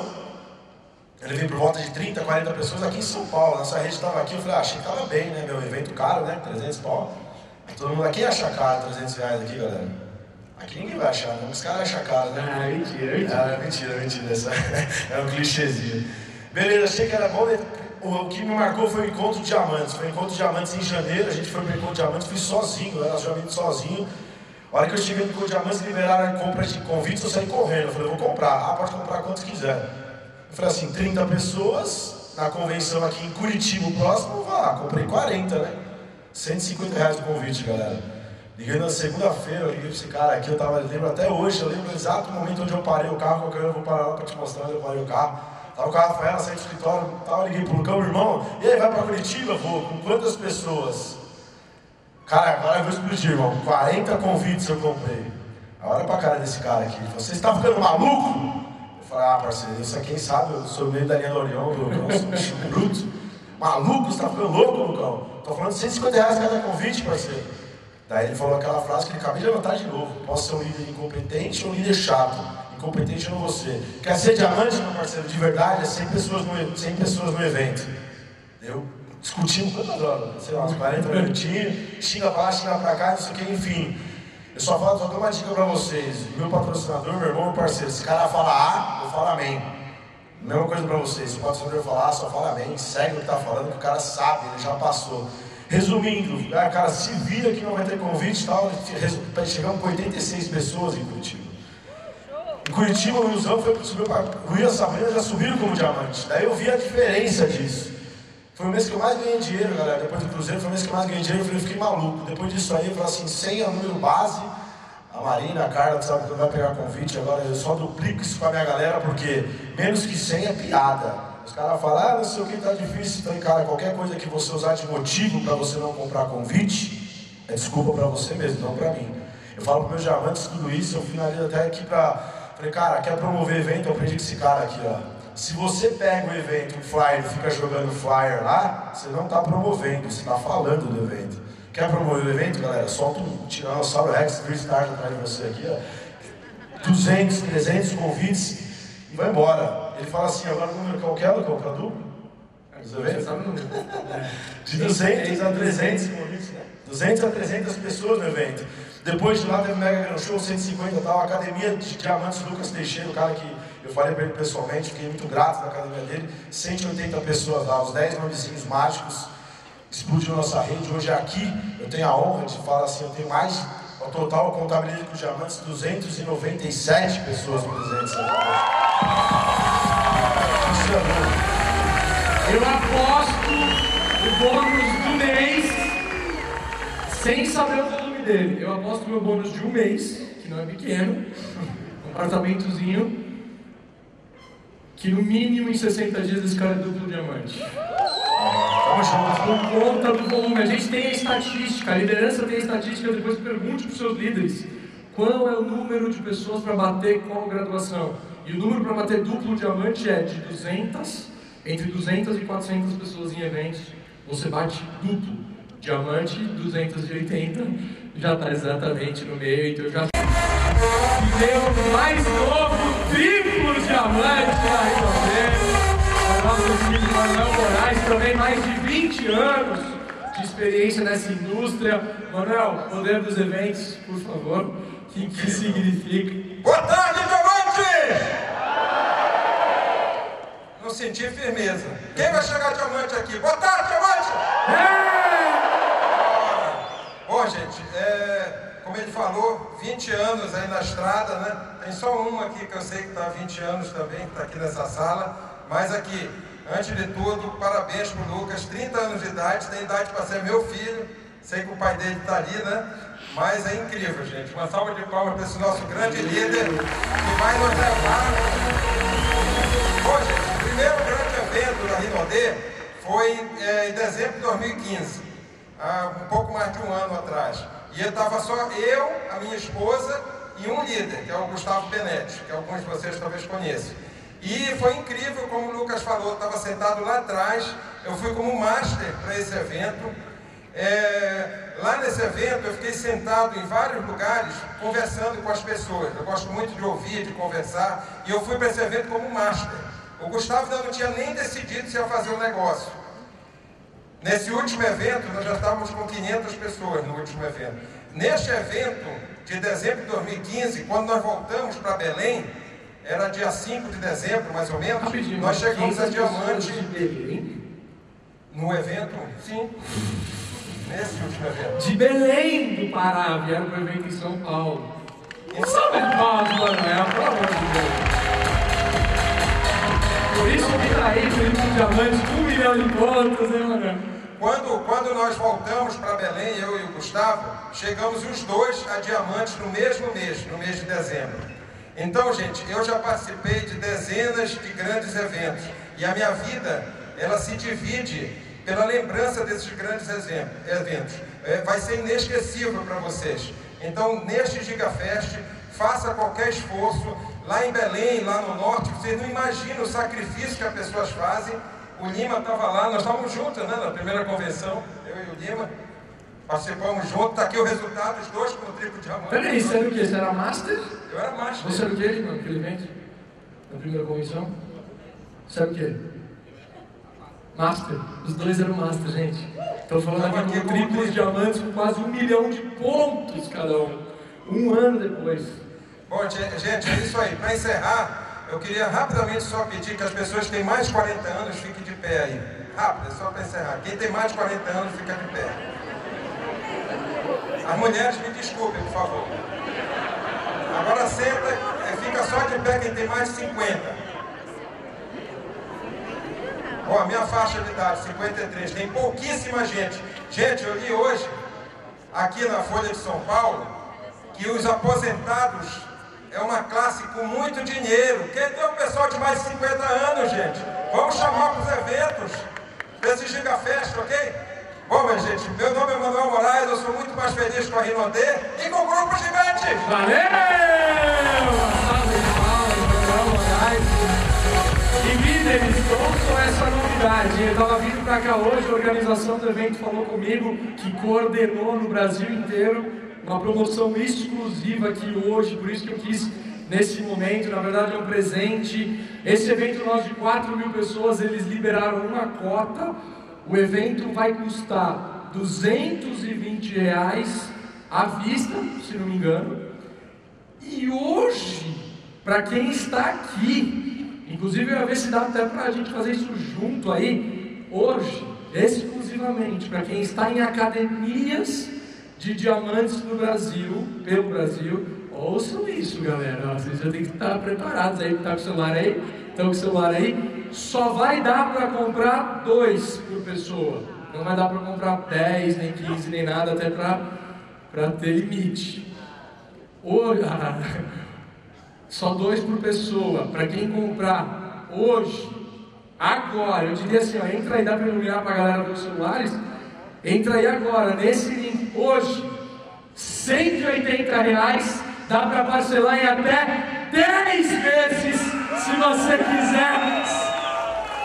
eu levei por volta de 30, 40 pessoas aqui em São Paulo. Nossa rede estava aqui, eu falei, ah, achei que estava bem, né? Meu evento caro, né? 300 pau. Todo mundo aqui acha caro 300 reais aqui, galera. Aqui ninguém vai achar, não. Os caras acham caro, né? Ah, mentira, mentira. Ah, mentira, mentira. Essa <laughs> é um clichêzinho. Beleza, achei que era bom. né? O que me marcou foi o Encontro Diamantes. Foi o Encontro Diamantes em janeiro. A gente foi para o Encontro Diamantes, fui sozinho, eu era sozinho. A hora que eu cheguei no Diamantes, liberaram a compra de convites, eu saí correndo. Eu falei, eu vou comprar. Ah, pode comprar quantos quiser. Eu falei assim, 30 pessoas na convenção aqui em Curitiba, o próximo, vá lá. Comprei 40, né? 150 reais o convite, galera. Liguei na segunda-feira, eu liguei pra esse cara aqui, eu tava, eu lembro até hoje, eu lembro o exato momento onde eu parei o carro, qualquer hora eu vou parar lá pra te mostrar onde eu parei o carro. Tava o carro Rafaela, saí do escritório, tava, liguei pro Lucão, irmão, e aí, vai pra Curitiba? Vou, com quantas pessoas? Cara, agora eu vou explodir, irmão, 40 convites eu comprei. A hora pra cara desse cara aqui, ele falou, ficando maluco? Eu falei, ah, parceiro, isso aqui quem sabe, eu sou meio da linha do Orião, Lucão, sou um bruto. Maluco, você tá ficando louco, Lucão? Tô falando de 150 reais cada convite, parceiro. Daí ele falou aquela frase que ele acabei de anotar de novo. Posso ser um líder incompetente ou um líder chato. Incompetente eu não vou ser. Quer ser diamante, meu parceiro, de verdade, é 100 pessoas no, 100 pessoas no evento. Eu discutimos quantas horas? Sei lá, uns 40 minutinhos. Xinga pra lá, xinga pra cá, não sei o que, enfim. Eu só falo, só dou uma dica pra vocês. Meu patrocinador, meu irmão, meu parceiro. Se o cara fala A, eu falo amém. Mesma coisa pra vocês, se o patrocinador falar, só fala amém, segue o que tá falando, que o cara sabe, ele já passou. Resumindo, ah, cara, se vira que não vai ter convite e tal, chegamos com 86 pessoas em Curitiba. Em Curitiba, o Wilson foi, subiu para o Rio e a Sabrina já subiram como diamante. Daí eu vi a diferença disso. Foi o mês que eu mais ganhei dinheiro, galera. Depois do Cruzeiro, foi o mês que eu mais ganhei dinheiro. Eu falei, eu fiquei maluco. Depois disso aí, eu falei assim: 100 é o número base. A Marina, a Carla, sabe que vai pegar convite. Agora eu só duplico isso com a minha galera, porque menos que 100 é piada. Os caras falam, ah, não sei o que, tá difícil. Então, cara, qualquer coisa que você usar de motivo para você não comprar convite, é desculpa para você mesmo, não para mim. Eu falo para meus diamantes tudo isso, eu finalizo até aqui para. Falei, cara, quer promover evento? Eu aprendi com esse cara aqui, ó. Se você pega o evento, o flyer, e fica jogando flyer lá, você não está promovendo, você está falando do evento. Quer promover o evento, galera? Solta um Tiranossauro Rex 3 stars atrás de você aqui, ó. 200, 300 convites e vai embora. Ele fala assim, agora o número qualquer, Lucão, para duplo? Os Você eventos? sabe o número? De 200 a 300 200 a 300 pessoas no evento. Depois de lá teve o Mega Show, 150 e tal, a Academia de Diamantes Lucas Teixeira, o cara que eu falei para ele pessoalmente, fiquei muito grato da academia dele, 180 pessoas lá, os 10 nomezinhos mágicos, explodiu nossa rede. Hoje aqui eu tenho a honra de falar assim, eu tenho mais, ao total, contabilidade com diamantes, 297 pessoas presentes aqui. É. Eu aposto o bônus do mês sem saber o volume dele. Eu aposto o meu bônus de um mês, que não é pequeno, <laughs> um apartamentozinho, que no mínimo em 60 dias esse cara é duplo diamante. Por conta do volume. A gente tem a estatística, a liderança tem a estatística, depois pergunte para os seus líderes qual é o número de pessoas para bater qual graduação. E o número para bater duplo diamante é de 200, entre 200 e 400 pessoas em eventos. Você bate duplo. Diamante, 280, já está exatamente no meio, então já tem o mais novo triplo diamante lá em Novembro. O nosso filho Manuel Moraes, também mais de 20 anos de experiência nessa indústria. Manuel, poder dos eventos, por favor. O que, que significa? Boa tarde, diamante! Não senti firmeza. Quem vai chegar diamante aqui? Boa tarde, diamante! Bom, gente, é, como ele falou, 20 anos aí na estrada, né? Tem só uma aqui que eu sei que está há 20 anos também, que está aqui nessa sala. Mas aqui, antes de tudo, parabéns pro Lucas, 30 anos de idade, tem idade para ser meu filho. Sei que o pai dele está ali, né? Mas é incrível, gente. Uma salva de palmas para esse nosso grande líder que vai nos levar. Bom, gente, o primeiro grande evento da Rinodê foi é, em dezembro de 2015, há um pouco mais de um ano atrás. E estava só eu, a minha esposa e um líder, que é o Gustavo Benetti, que alguns de vocês talvez conheçam. E foi incrível, como o Lucas falou, estava sentado lá atrás, eu fui como master para esse evento. É, lá nesse evento eu fiquei sentado em vários lugares conversando com as pessoas. Eu gosto muito de ouvir, de conversar, e eu fui para esse evento como master. O Gustavo ainda não tinha nem decidido se ia fazer o negócio. Nesse último evento, nós já estávamos com 500 pessoas no último evento. Neste evento de dezembro de 2015, quando nós voltamos para Belém, era dia 5 de dezembro, mais ou menos, Rapidinho, nós chegamos a 500 pessoas Diamante no evento, sim, nesse último evento. De Belém do Pará, vieram para o evento em São Paulo. E sabe de palmas, Manuel, pelo amor de Deus. Por isso que tá aí, Felipe Diamante, um milhão de pontos, hein, Manuel? Quando, quando nós voltamos para Belém, eu e o Gustavo, chegamos os dois a Diamantes no mesmo mês, no mês de dezembro. Então, gente, eu já participei de dezenas de grandes eventos e a minha vida, ela se divide pela lembrança desses grandes eventos. É, vai ser inesquecível para vocês. Então, neste GigaFest, faça qualquer esforço. Lá em Belém, lá no norte, vocês não imaginam o sacrifício que as pessoas fazem. O Lima estava lá, nós estávamos juntos né, na primeira convenção, eu e o Lima. Participamos juntos, está aqui o resultado, os dois com o triplo diamante. Peraí, você era o quê? Você era Master? Eu era macho. Você era o quê, Lima? Na primeira convenção? Você era o quê? Master. Os dois eram Master, gente. Estou falando Tava aqui aqui triplos triplo. diamantes com quase um milhão de pontos cada um. Um ano depois. Bom, gente, é isso aí. Para encerrar, eu queria rapidamente só pedir que as pessoas que têm mais de 40 anos fiquem de pé aí. Rápido, só para encerrar. Quem tem mais de 40 anos fica de pé. As mulheres me desculpem, por favor. Agora senta, é, fica só de pé quem tem mais de 50. Ó, a minha faixa de idade, 53, tem pouquíssima gente. Gente, eu li hoje, aqui na Folha de São Paulo, que os aposentados é uma classe com muito dinheiro. Quem tem o pessoal de mais de 50 anos, gente? Vamos chamar para os eventos desse Gigafest, ok? Bom, minha gente, meu nome é Manuel Moraes, eu sou muito mais feliz com a Rinodê e com o Grupo Gigantes. Valeu! Palmas, Manuel Moraes. E líderes, ouçam essa novidade. Eu estava vindo para cá hoje, a organização do evento falou comigo que coordenou no Brasil inteiro uma promoção exclusiva aqui hoje, por isso que eu quis nesse momento, na verdade é um presente. Esse evento nós de 4 mil pessoas, eles liberaram uma cota. O evento vai custar 220 reais à vista, se não me engano. E hoje, para quem está aqui, inclusive eu ia ver se dá até para a gente fazer isso junto aí, hoje, exclusivamente, para quem está em academias de diamantes no Brasil, pelo Brasil, ouçam isso, galera. Vocês já têm que estar preparados aí, tá com o celular aí, estão com o celular aí. Só vai dar para comprar dois por pessoa. Não vai dar para comprar 10, nem 15, nem nada, até para ter limite. Hoje, só dois por pessoa. Para quem comprar hoje, agora, eu diria assim, ó, entra aí, dá para iluminar para a galera dos celulares. Entra aí agora, nesse link, hoje, 180 reais, dá para parcelar em até 10 vezes, se você quiser.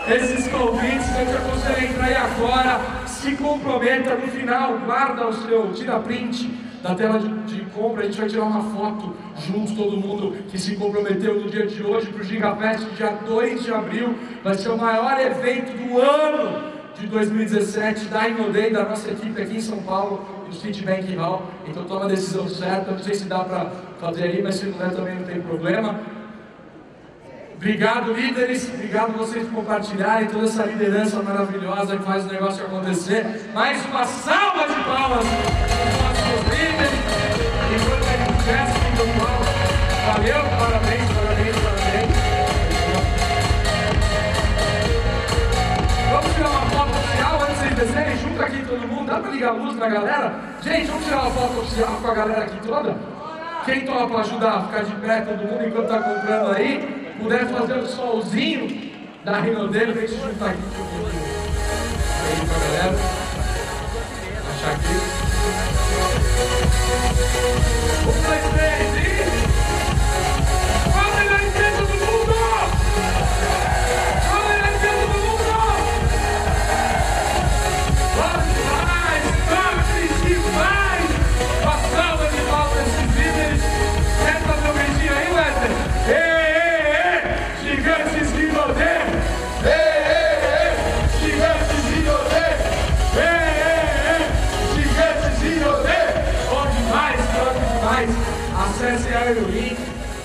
Esses convites, eu te aconselho a entrar aí agora, se comprometa no final, guarda o seu, tira print da tela de, de, compra, a gente vai tirar uma foto juntos, todo mundo que se comprometeu no dia de hoje para o Gigafest, dia 2 de abril, vai ser o maior evento do ano de 2017 da Inodei, da nossa equipe aqui em São Paulo, do Citibank Hall. Então toma a decisão certa, não sei se dá para fazer aí, mas se não der também não tem problema. Obrigado, líderes. Obrigado vocês por compartilharem toda essa liderança maravilhosa que faz o negócio acontecer. Mais uma salva de palmas para os nossos líderes. Enquanto ele gesto individual. Valeu, descerem junto aqui todo mundo. Dá para ligar a luz na galera? Gente, vamos tirar uma foto oficial com a galera aqui toda? Quem topa ajudar a ficar de pé todo mundo enquanto está comprando aí? puder fazer o solzinho da rima dele, vem se juntar aqui. Aí pra galera. Achar aqui. Um, dois, três e.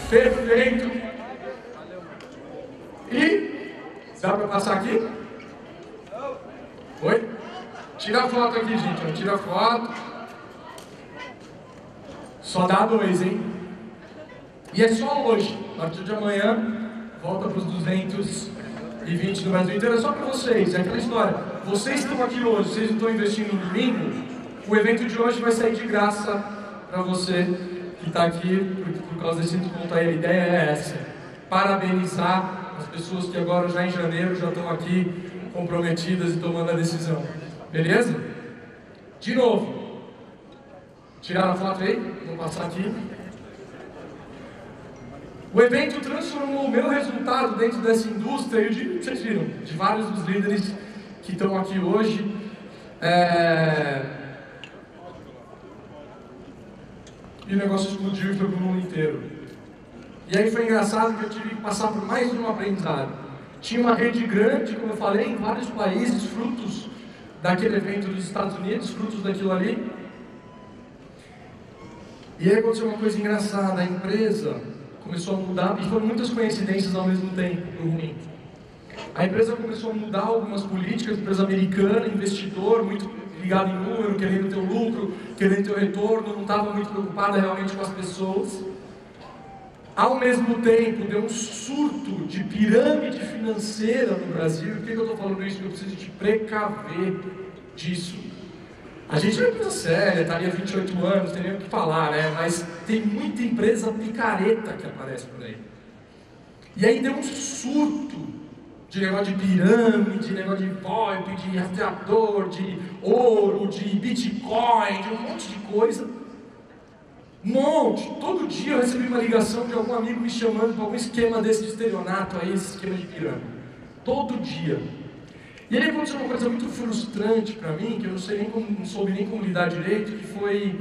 perfeito! E, dá pra passar aqui? Oi? Tira a foto aqui, gente, tira a foto. Só dá dois, hein? E é só hoje, a partir de amanhã, volta para os 220 no Brasil inteiro. É só para vocês, é aquela história. Vocês estão aqui hoje, vocês não estão investindo no domingo, o evento de hoje vai sair de graça para você que está aqui por, causa desse desconto aí. A ideia é essa: parabenizar as pessoas que agora, já em janeiro, já estão aqui comprometidas e tomando a decisão. Beleza? De novo. Tiraram a foto aí? Vou passar aqui. O evento transformou o meu resultado dentro dessa indústria, e de, vocês viram, de vários dos líderes que estão aqui hoje. É... E o negócio explodiu e foi para o mundo inteiro. E aí foi engraçado que eu tive que passar por mais um aprendizado. Tinha uma rede grande, como eu falei, em vários países, frutos daquele evento dos Estados Unidos, frutos daquilo ali. E aí aconteceu uma coisa engraçada, a empresa começou a mudar, e foram muitas coincidências ao mesmo tempo, ruim. A empresa começou a mudar algumas políticas, empresa americana, investidor, muito ligado em número, querendo ter o lucro, querendo ter o retorno, não estava muito preocupada realmente com as pessoas. Ao mesmo tempo, deu um surto de pirâmide financeira no Brasil. Por que eu estou falando isso? Porque eu preciso te precaver disso. A gente é uma empresa séria, ali há 28 anos, nem o que falar, né? Mas tem muita empresa picareta que aparece por aí. E aí deu um surto de negócio de pirâmide, de negócio de VoIP, de rastreador, de ouro, de Bitcoin, de um monte de coisa. Um monte. Todo dia eu recebi uma ligação de algum amigo me chamando para algum esquema desse de estelionato aí, esse esquema de pirâmide. Todo dia. E aí aconteceu uma coisa muito frustrante para mim, que eu não, sei nem como, não soube nem como lidar direito, que foi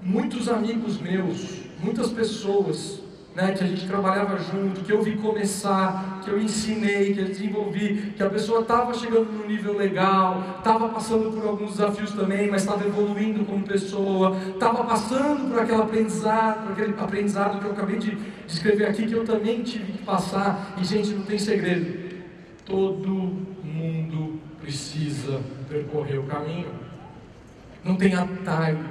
muitos amigos meus, muitas pessoas, né, que a gente trabalhava junto, que eu vi começar, que eu ensinei, que eu desenvolvi, que a pessoa estava chegando num nível legal, estava passando por alguns desafios também, mas estava evoluindo como pessoa, estava passando por aquele aprendizado, por aquele aprendizado que eu acabei de descrever aqui, que eu também tive que passar. E gente, não tem segredo. Todo mundo precisa percorrer o caminho. Não tem atalho,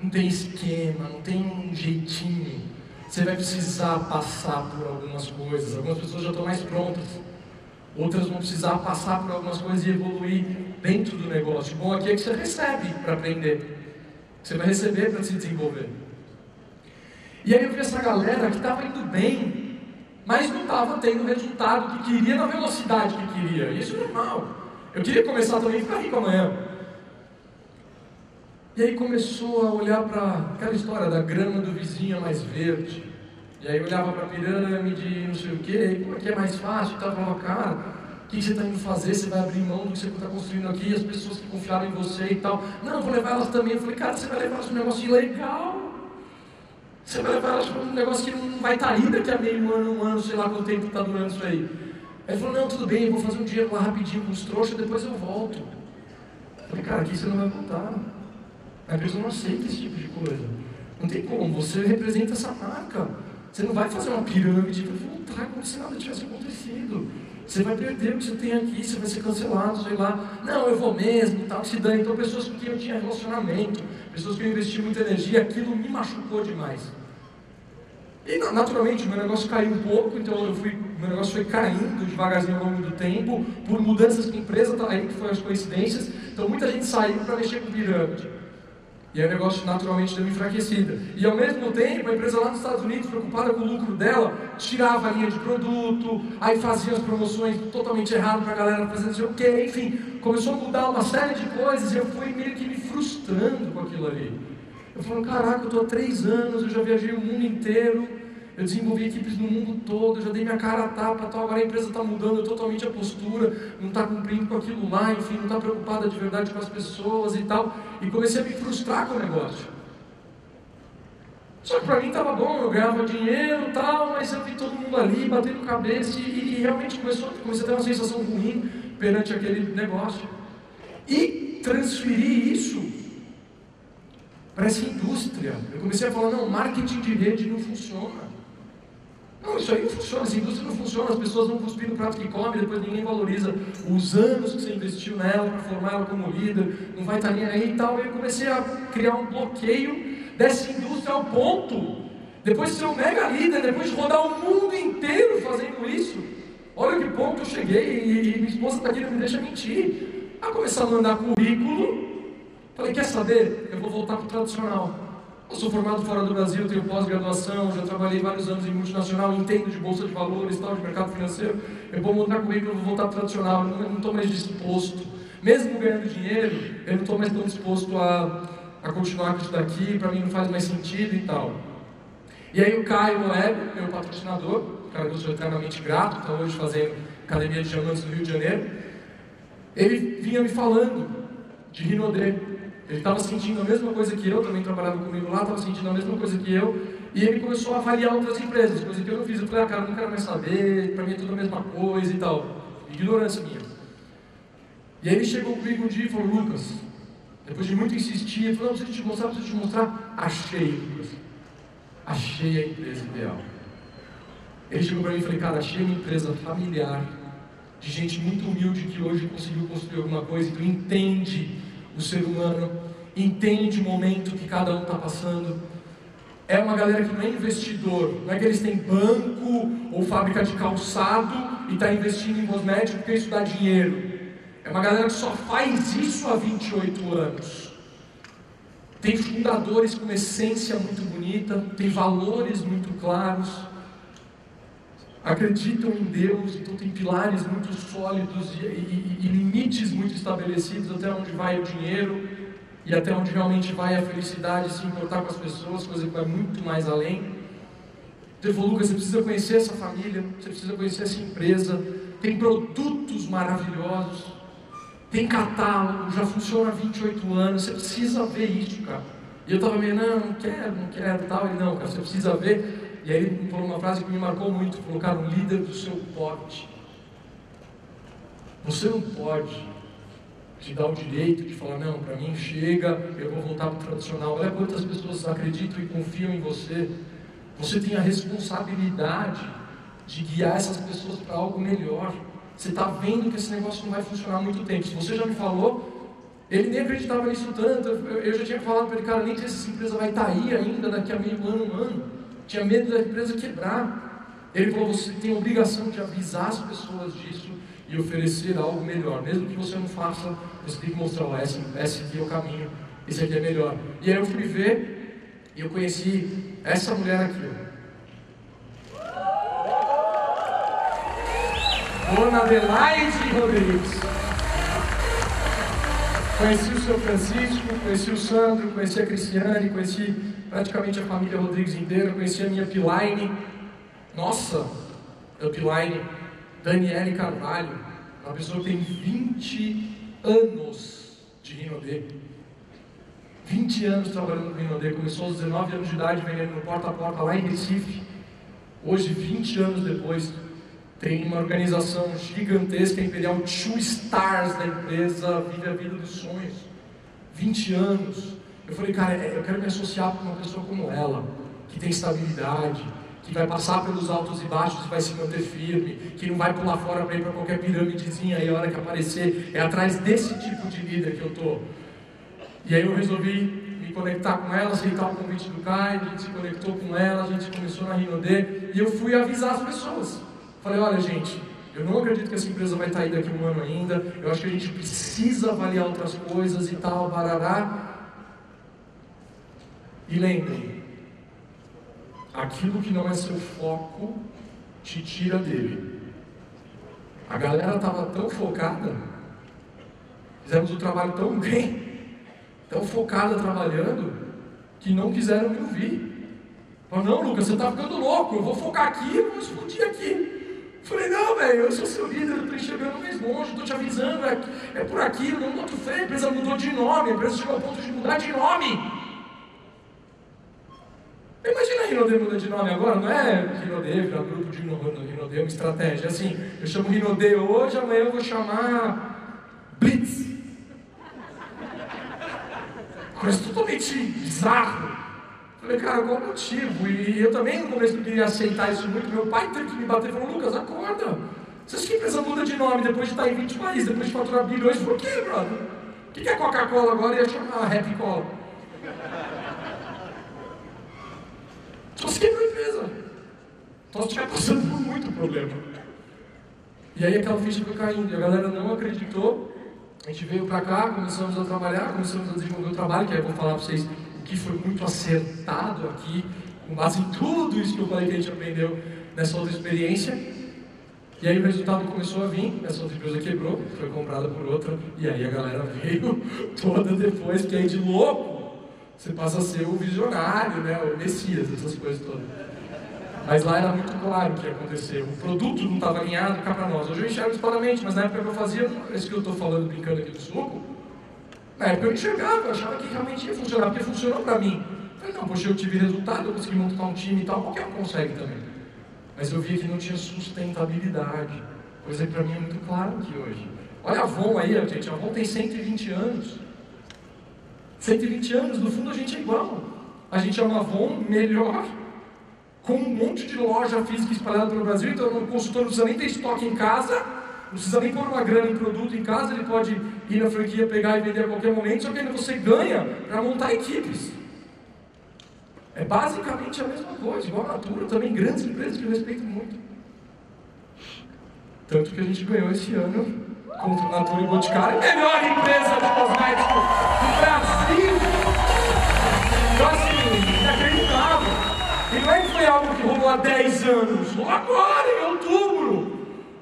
não tem esquema, não tem um jeitinho. Você vai precisar passar por algumas coisas. Algumas pessoas já estão mais prontas. Outras vão precisar passar por algumas coisas e evoluir dentro do negócio. Bom aqui é que você recebe para aprender. Você vai receber para se desenvolver. E aí eu vi essa galera que estava indo bem, mas não estava tendo o resultado que queria na velocidade que queria. E isso é normal. Eu queria começar também a ficar rico amanhã. E aí começou a olhar para aquela história da grama do vizinho mais verde. E aí olhava para a pirâmide, não sei o quê, como é que é mais fácil? Tal, falava, cara, o que você está indo fazer? Você vai abrir mão do que você está construindo aqui, as pessoas que confiaram em você e tal. Não, vou levar elas também. Eu falei, cara, você vai levar elas um negócio legal. Você vai levar elas para um negócio que não vai estar tá aí daqui a meio ano, um ano, sei lá quanto tempo está durando isso aí. Ele falou, não, tudo bem, eu vou fazer um dinheiro lá rapidinho com os trouxas, depois eu volto. Eu falei, cara, aqui você não vai voltar. A empresa não aceita esse tipo de coisa. Não tem como, você representa essa marca. Você não vai fazer uma pirâmide e voltar como se nada tivesse acontecido. Você vai perder o que você tem aqui, você vai ser cancelado, sei lá. Não, eu vou mesmo, tal, se dane. Então, pessoas com quem eu tinha relacionamento, pessoas que eu investi muita energia, aquilo me machucou demais. E naturalmente meu negócio caiu um pouco, então eu fui, meu negócio foi caindo devagarzinho ao longo do tempo, por mudanças que a empresa está aí, que foram as coincidências. Então muita gente saiu para mexer com pirâmide. E aí o negócio naturalmente deu uma enfraquecida. E ao mesmo tempo, a empresa lá nos Estados Unidos, preocupada com o lucro dela, tirava a linha de produto, aí fazia as promoções totalmente erradas para a galera fazer não sei o quê, enfim, começou a mudar uma série de coisas e eu fui meio que me frustrando com aquilo ali. Eu falei, caraca, eu estou há três anos, eu já viajei o mundo inteiro, eu desenvolvi equipes no mundo todo, já dei minha cara a tapa, tal, agora a empresa está mudando totalmente a postura, não está cumprindo com aquilo lá, enfim, não está preocupada de verdade com as pessoas e tal. E comecei a me frustrar com o negócio. Só que para mim estava bom, eu ganhava dinheiro e tal, mas eu vi todo mundo ali batendo cabeça e, e realmente começou, comecei a ter uma sensação ruim perante aquele negócio. E transferir isso para essa indústria. Eu comecei a falar, não, marketing de rede não funciona. Não, isso aí não funciona, essa indústria não funciona, as pessoas vão cuspir no prato que come, depois ninguém valoriza os anos que você investiu nela para formar ela como líder, não vai estar nem aí e tal. E eu comecei a criar um bloqueio dessa indústria ao ponto, depois de ser um mega líder, depois de rodar o mundo inteiro fazendo isso, olha que ponto eu cheguei e, e minha esposa está aqui, não me deixa mentir. A começar a mandar currículo, falei, quer saber? Eu vou voltar para o tradicional. Eu sou formado fora do Brasil, tenho pós-graduação, já trabalhei vários anos em multinacional, entendo de bolsa de valores, tal, de mercado financeiro. Eu vou montar currículo, vou voltar tradicional, não estou mais disposto. Mesmo ganhando dinheiro, eu não estou mais tão disposto a, a continuar com isso daqui, para mim não faz mais sentido e tal. E aí o Caio Web, meu patrocinador, cara que eu sou eternamente grato, está hoje fazendo Academia de Diamantes no Rio de Janeiro, ele vinha me falando de Rinodê, ele estava sentindo a mesma coisa que eu, também trabalhava comigo lá, estava sentindo a mesma coisa que eu, e ele começou a avaliar outras empresas, coisa que eu não fiz. Eu falei, ah, cara, não quero mais saber, para mim é tudo a mesma coisa e tal. Ignorância minha. E aí ele chegou comigo um dia e falou, Lucas, depois de muito insistir, ele falou, não, preciso te mostrar, preciso te mostrar. Achei, Lucas. Achei a empresa ideal. Ele chegou para mim e falou, cara, achei uma empresa familiar, de gente muito humilde que hoje conseguiu construir alguma coisa, então entende o ser humano, entende o momento que cada um está passando. É uma galera que não é investidor, não é que eles têm banco ou fábrica de calçado e está investindo em cosméticos porque isso dá dinheiro. É uma galera que só faz isso há 28 anos. Tem fundadores com essência muito bonita, tem valores muito claros, acreditam em Deus, então tem pilares muito sólidos e, e, e, limites muito estabelecidos até onde vai o dinheiro e até onde realmente vai a felicidade, se importar com as pessoas, coisa que vai muito mais além. Então falou, Lucas, você precisa conhecer essa família, você precisa conhecer essa empresa, tem produtos maravilhosos, tem catálogo, já funciona há 28 anos, você precisa ver isso, cara. E eu estava meio, não, não quero, não quero, tal. Ele, não, cara, você precisa ver E aí ele falou uma frase que me marcou muito: falou, cara, um líder do seu porte. Você não pode te dar o direito de falar, não, para mim chega, eu vou voltar para o tradicional. Olha quantas pessoas acreditam e confiam em você. Você tem a responsabilidade de guiar essas pessoas para algo melhor. Você está vendo que esse negócio não vai funcionar muito tempo. Se você já me falou, ele nem acreditava nisso tanto. Eu já tinha falado para ele, cara, nem se essa empresa vai estar tá aí ainda daqui a meio ano, um ano. Tinha medo da empresa quebrar. Ele falou, você tem a obrigação de avisar as pessoas disso e oferecer algo melhor. Mesmo que você não faça, você tem que mostrar, oh, esse, esse aqui é o caminho, esse aqui é melhor. E aí eu fui ver e eu conheci essa mulher aqui. Ó. Dona Adelaide Rodrigues. Conheci o seu Francisco, conheci o Sandro, conheci a Cristiane, conheci praticamente a família Rodrigues inteira, conheci a minha Piline. Nossa, a Piline, Daniele Carvalho, uma pessoa que tem 20 anos de Rinodê. 20 anos trabalhando no Rinodê, começou aos 19 anos de idade vendendo no porta a porta lá em Recife. Hoje, 20 anos depois, tem uma organização gigantesca, imperial, two stars da empresa, vive a vida dos sonhos. 20 anos. Eu falei, cara, é, eu quero me associar com uma pessoa como ela, que tem estabilidade, que vai passar pelos altos e baixos e vai se manter firme, que não vai pular fora para ir para qualquer pirâmidezinha e a hora que aparecer é atrás desse tipo de líder que eu tô. E aí eu resolvi me conectar com ela, aceitar o convite do Caio, a gente se conectou com ela, a gente começou na Rinodê e eu fui avisar as pessoas. Falei, olha gente, eu não acredito que essa empresa vai estar aí daqui um ano ainda, eu acho que a gente precisa avaliar outras coisas e tal, barará. E lembrem, aquilo que não é seu foco te tira dele. A galera estava tão focada, fizemos o trabalho tão bem, tão focada trabalhando, que não quiseram me ouvir. Falaram, não, Lucas, você está ficando louco, eu vou focar aqui, eu vou explodir aqui. Falei, não, velho, eu sou seu líder, eu estou enxergando mais longe, estou te avisando, é, é por aqui, não boto fé, a empresa mudou de nome, a empresa chegou ao ponto de mudar de nome. Imagina a Rinode muda de nome agora, não é Rinode, virar grupo de Rinode, é uma estratégia. Assim, eu chamo Rinode hoje, amanhã eu vou chamar Blitz. Coisa totalmente bizarro. Falei, cara, qual o motivo? E eu também no começo não queria aceitar isso muito. Meu pai teve que me bater e falou, Lucas, acorda. Você acha que empresa muda de nome depois de estar em 20 países, depois de faturar bilhões? Por quê, brother? O que é Coca-Cola agora ia chamar Happy Cola? Só se quebrou a empresa. Só se estiver passando por muito problema. E aí aquela ficha foi caindo, e a galera não acreditou. A gente veio para cá, começamos a trabalhar, começamos a desenvolver o trabalho, que aí eu vou falar para vocês que foi muito acertado aqui, com base em tudo isso que eu falei que a gente aprendeu nessa outra experiência. E aí o resultado começou a vir, essa outra empresa quebrou, foi comprada por outra, e aí a galera veio <laughs> toda depois, que aí de louco você passa a ser o visionário, né, o Messias, essas coisas todas. Mas lá era muito claro o que ia acontecer. O produto não estava alinhado cá para nós. Hoje eu enxergo isso mas na época que eu fazia, esse que eu estou falando brincando aqui do suco, na época eu enxergava, eu achava que realmente ia funcionar, porque funcionou para mim. Eu falei, não, poxa, eu tive resultado, eu consegui montar um time e tal, qualquer um consegue também. Mas eu via que não tinha sustentabilidade, coisa que para mim é muito claro aqui hoje. Olha a Avon aí, gente, a Avon tem 120 anos. 120 anos, no fundo a gente é igual. A gente é uma Avon melhor, com um monte de loja física espalhada pelo Brasil, então o consultor não precisa nem ter estoque em casa, não precisa nem pôr uma grana em produto em casa, ele pode ir na franquia, pegar e vender a qualquer momento, só que ainda você ganha para montar equipes. É basicamente a mesma coisa, igual a Natura, também grandes empresas que eu respeito muito. Tanto que a gente ganhou esse ano contra a Natura e Boticário, melhor empresa de cosméticos do Brasil. Então assim, inacreditável. E não é que foi algo que rolou há 10 anos, agora, em outubro.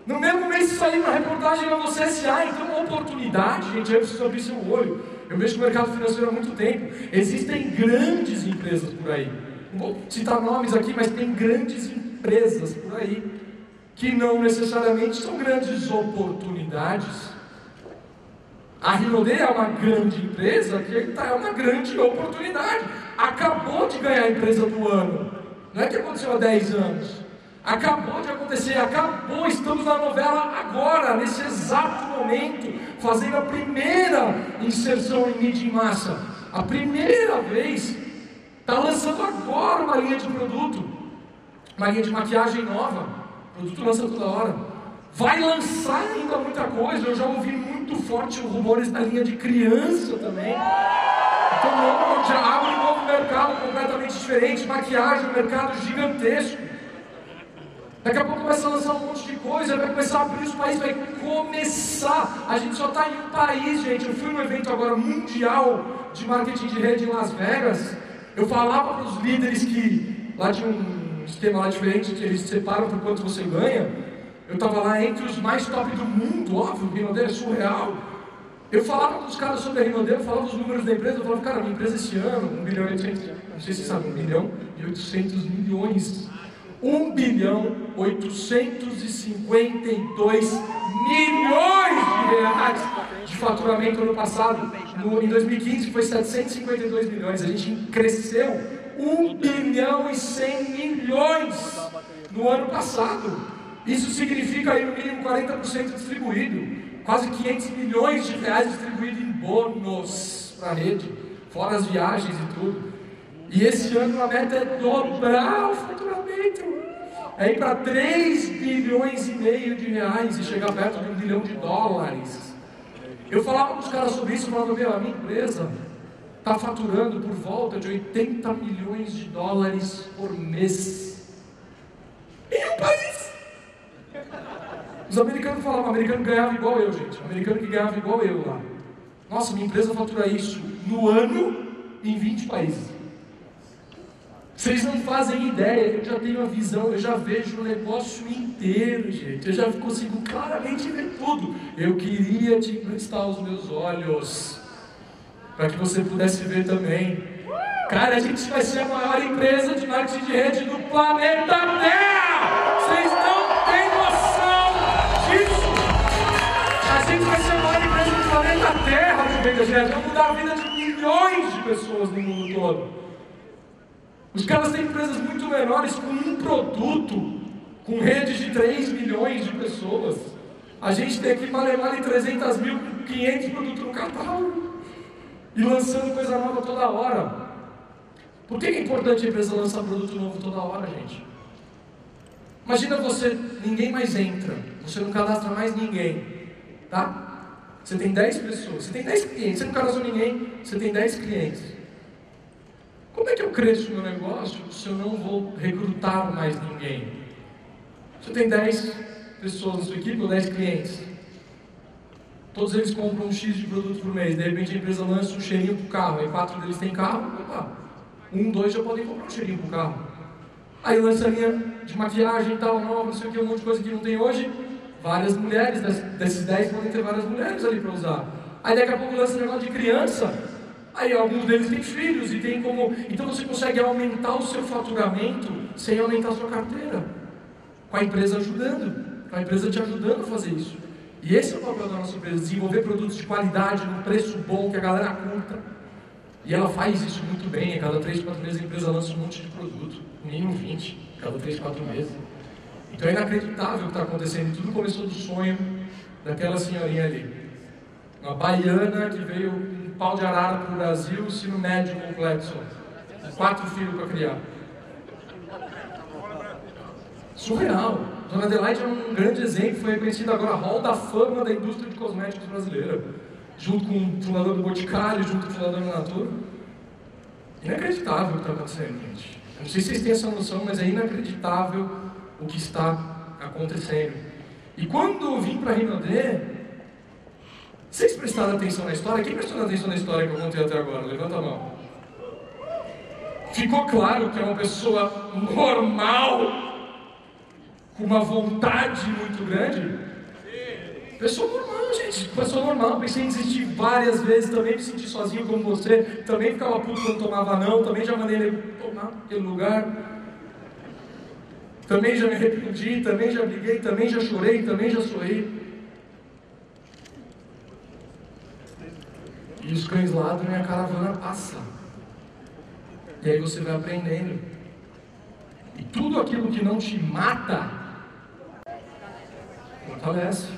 No mesmo mês saiu uma reportagem na você SA, então uma oportunidade, gente, eu preciso abrir seu olho. Eu vejo o mercado financeiro há muito tempo. Existem grandes empresas por aí. Não vou citar nomes aqui, mas tem grandes empresas por aí que não necessariamente são grandes oportunidades. A Rinode é uma grande empresa que tá, é uma grande oportunidade. Acabou de ganhar a empresa do ano. Não é que aconteceu há 10 anos. Acabou de acontecer, acabou, estamos na novela agora, nesse exato momento, fazendo a primeira inserção em mídia em massa. A primeira vez, está lançando agora uma linha de produto, uma linha de maquiagem nova. O produto lança toda hora. Vai lançar ainda muita coisa, eu já ouvi muito forte rumores da linha de criança também. Então já abre um novo mercado completamente diferente, maquiagem, um mercado gigantesco. Daqui a pouco começa a lançar um monte de coisa, vai começar a abrir os países, vai começar. A gente só está em um país, gente. Eu fui num evento agora mundial de marketing de rede em Las Vegas. Eu falava para os líderes que lá tinha um esquema lá diferente, que eles separam por quanto você ganha. Eu estava lá entre os mais top do mundo, óbvio, o Rinode é surreal. Eu falava com os caras sobre a Rinode, eu falava os números da empresa, eu falava, cara, minha empresa esse ano, 1 bilhão e 800, não sei se sabe, 1 bilhão e 800 milhões 1 bilhão 852 milhões de reais de faturamento ano passado. No, em 2015 foi 752 milhões. A gente cresceu 1 bilhão e 100 milhões no ano passado. Isso significa aí no mínimo 40% distribuído. Quase 500 milhões de reais distribuídos em bônus para a rede, fora as viagens e tudo. E esse ano a meta é dobrar o faturamento. É ir para 3 bilhões e meio de reais e chegar perto de um bilhão de dólares. Eu falava com os caras sobre isso, falava, meu, a minha empresa está faturando por volta de 80 milhões de dólares por mês. Em um país! Os americanos falavam, o americano ganhava igual eu, gente. O americano que ganhava igual eu lá. Nossa, minha empresa fatura isso no ano em 20 países. Vocês não fazem ideia, eu já tenho a visão, eu já vejo o negócio inteiro, gente. Eu já consigo claramente ver tudo. Eu queria te emprestar os meus olhos, para que você pudesse ver também. Cara, a gente vai ser a maior empresa de marketing de rede do planeta Terra! Vocês não têm noção disso! A gente vai ser a maior empresa do planeta Terra de. Vamos mudar a vida de milhões de pessoas no mundo todo. Os caras têm empresas muito menores com um produto, com redes de 3 milhões de pessoas. A gente tem aqui em 300 mil, 500 produtos no catálogo. E lançando coisa nova toda hora. Por que é importante a empresa lançar produto novo toda hora, gente? Imagina você, ninguém mais entra, você não cadastra mais ninguém, tá? Você tem 10 pessoas, você tem 10 clientes, você não cadastrou ninguém, você tem 10 clientes. Como é que eu cresço meu negócio se eu não vou recrutar mais ninguém? Você tem 10 pessoas na sua equipe ou 10 clientes. Todos eles compram um X de produto por mês. De repente a empresa lança um cheirinho para carro. Aí quatro deles têm carro. Opa, um, dois já podem comprar um cheirinho para carro. Aí lança a linha de maquiagem e tal, nova, não sei o que, um monte de coisa que não tem hoje. Várias mulheres, desses 10 podem ter várias mulheres ali para usar. Aí daqui a pouco lança um negócio de criança. Aí alguns deles têm filhos e tem como. Então você consegue aumentar o seu faturamento sem aumentar a sua carteira. Com a empresa ajudando. Com a empresa te ajudando a fazer isso. E esse é o papel da nossa empresa, desenvolver produtos de qualidade, num preço bom, que a galera curta. E ela faz isso muito bem, a cada 3, 4 meses a empresa lança um monte de produto, mínimo 20, cada 3, 4 meses. Então é inacreditável o que está acontecendo. Tudo começou do sonho daquela senhorinha ali. Uma baiana que veio pau de arara para o Brasil, ensino médio complexo. Quatro filhos para criar. Surreal. Dona Adelaide é um grande exemplo, foi reconhecida agora Hall da Fama da indústria de cosméticos brasileira, junto com o fundador do Boticário, junto com o fundador da Natura. Inacreditável o que está acontecendo, gente. Eu não sei se vocês têm essa noção, mas é inacreditável o que está acontecendo. E quando eu vim para Rinodê, vocês prestaram atenção na história? Quem prestou atenção na história que eu contei até agora? Levanta a mão. Ficou claro que é uma pessoa normal, com uma vontade muito grande? Pessoa normal, gente. Pessoa normal. Pensei em desistir várias vezes. Também me senti sozinho como você. Também ficava puto quando tomava não. Também já mandei ele tomar aquele lugar. Também já me arrependi. Também já briguei. Também já chorei. Também já sorri. E os cães ladram e a caravana passa. E aí você vai aprendendo. tudo aquilo que não te mata fortalece.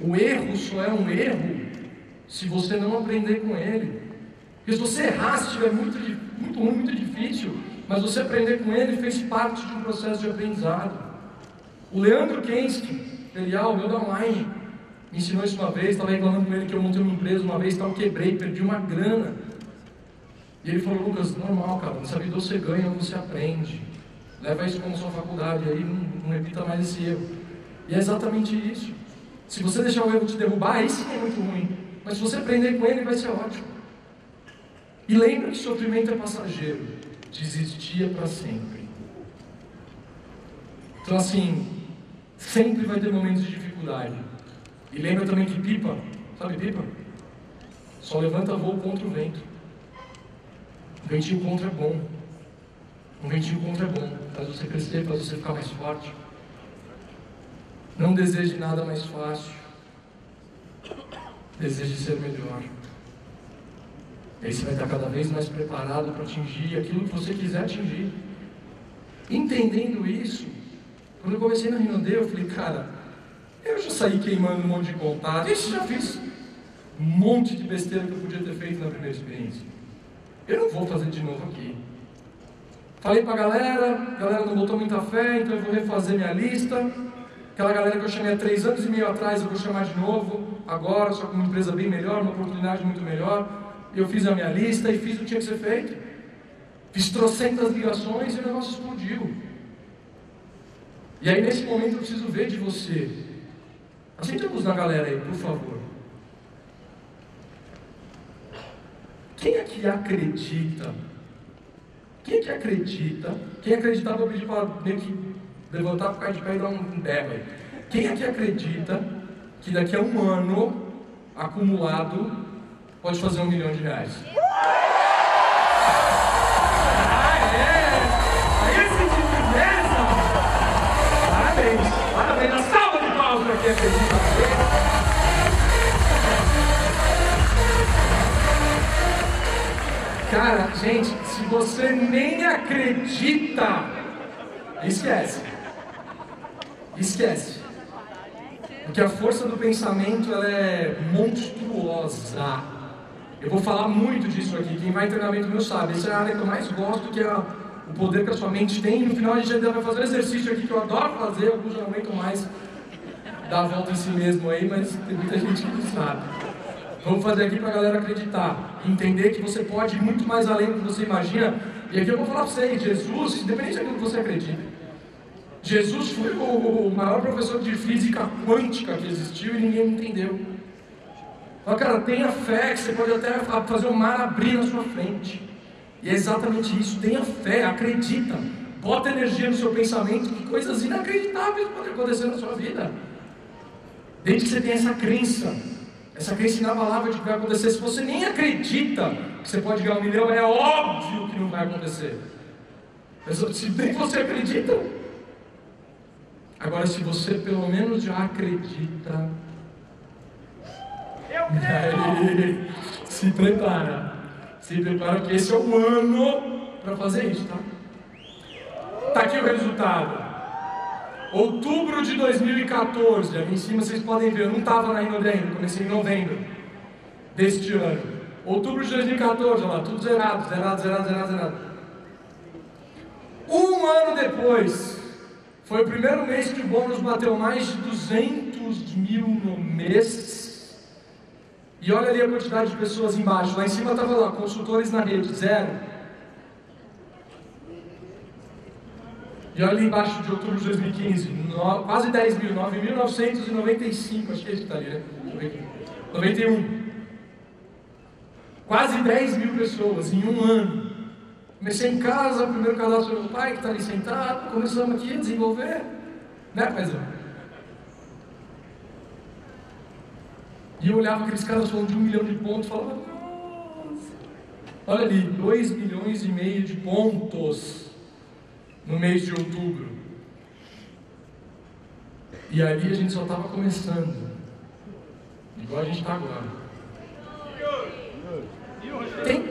O erro só é um erro se você não aprender com ele. Porque se você errar, se estiver muito, muito muito difícil, mas você aprender com ele fez parte de um processo de aprendizado. O Leandro Kensky, filial meu da online, me ensinou isso uma vez, estava reclamando com ele que eu montei uma empresa uma vez, tal, quebrei, perdi uma grana. E ele falou, Lucas, normal, cara, nessa vida você ganha, você aprende. Leva isso como sua faculdade, aí não, não repita mais esse erro. E é exatamente isso. Se você deixar o erro te derrubar, aí sim é muito ruim. Mas se você aprender com ele, vai ser ótimo. E lembra que sofrimento é passageiro. Desistir é para sempre. Então, assim, sempre vai ter momentos de dificuldade. E lembra também que pipa, sabe pipa? Só levanta voo contra o vento. Um ventinho contra é bom. Um ventinho contra é bom. Faz você crescer, faz você ficar mais forte. Não deseje nada mais fácil. Deseje ser melhor. E aí você vai estar cada vez mais preparado para atingir aquilo que você quiser atingir. Entendendo isso, quando eu comecei na Rinode, eu falei, cara, eu já saí queimando um monte de contato. Isso já fiz um monte de besteira que eu podia ter feito na primeira experiência. Eu não vou fazer de novo aqui. Falei para a galera, a galera não botou muita fé, então eu vou refazer minha lista. Aquela galera que eu chamei há três anos e meio atrás, eu vou chamar de novo, agora, só com uma empresa bem melhor, uma oportunidade muito melhor. Eu fiz a minha lista e fiz o que tinha que ser feito. Fiz trocentas ligações e o negócio explodiu. E aí, nesse momento, eu preciso ver de você. Aceita a luz na galera aí, por favor. Quem aqui acredita? Quem aqui acredita? Quem acreditava, eu pedi para meio que levantar, ficar de pé e dar um berro Quem aqui acredita que daqui a um ano, acumulado, pode fazer um milhão de reais? Cara, gente, se você nem acredita, esquece. Esquece. Porque a força do pensamento ela é monstruosa. Eu vou falar muito disso aqui. Quem vai em treinamento meu sabe. Essa é a área que eu mais gosto, que é o poder que a sua mente tem. E no final a gente ainda vai fazer um exercício aqui que eu adoro fazer. Alguns já mais dar a volta em si mesmo aí, mas tem muita gente que não sabe. Vamos fazer aqui para a galera acreditar, entender que você pode ir muito mais além do que você imagina. E aqui eu vou falar para vocês, Jesus, independente daquilo que você acredita, Jesus foi o, maior professor de física quântica que existiu e ninguém entendeu. Fala, cara, tenha fé que você pode até fazer o mar abrir na sua frente. E é exatamente isso, tenha fé, acredita. Bota energia no seu pensamento que coisas inacreditáveis podem acontecer na sua vida. Desde que você tenha essa crença, essa crença inabalável de que vai acontecer. Se você nem acredita que você pode ganhar um milhão, é óbvio que não vai acontecer. Mas se nem você acredita, Agora, se você pelo menos já acredita, <laughs> aí, se prepara. Se prepara que esse é o ano para fazer isso, tá? Tá aqui o resultado. Outubro de 2014, ali em cima vocês podem ver, eu não estava na Inodem, comecei em novembro deste ano. Outubro de 2014, olha lá, tudo zerado, zerado, zerado, zerado, zerado. Um ano depois, foi o primeiro mês que o bônus bateu mais de 200 mil no mês. E olha ali a quantidade de pessoas embaixo. Lá em cima estava lá, consultores na rede, zero. E olha ali embaixo de outubro de 2015, no, quase 10 mil, 9.995, acho que é está ali, né? 91. Quase 10 mil pessoas em um ano. Comecei em casa, primeiro cadastro do meu pai, que está ali sentado, começamos aqui a desenvolver, né, paizão? E eu olhava aqueles caras falando de um milhão de pontos, falava, nossa, olha ali, dois milhões e meio de pontos no mês de outubro. E ali a gente só estava começando, igual a gente está agora. Tem,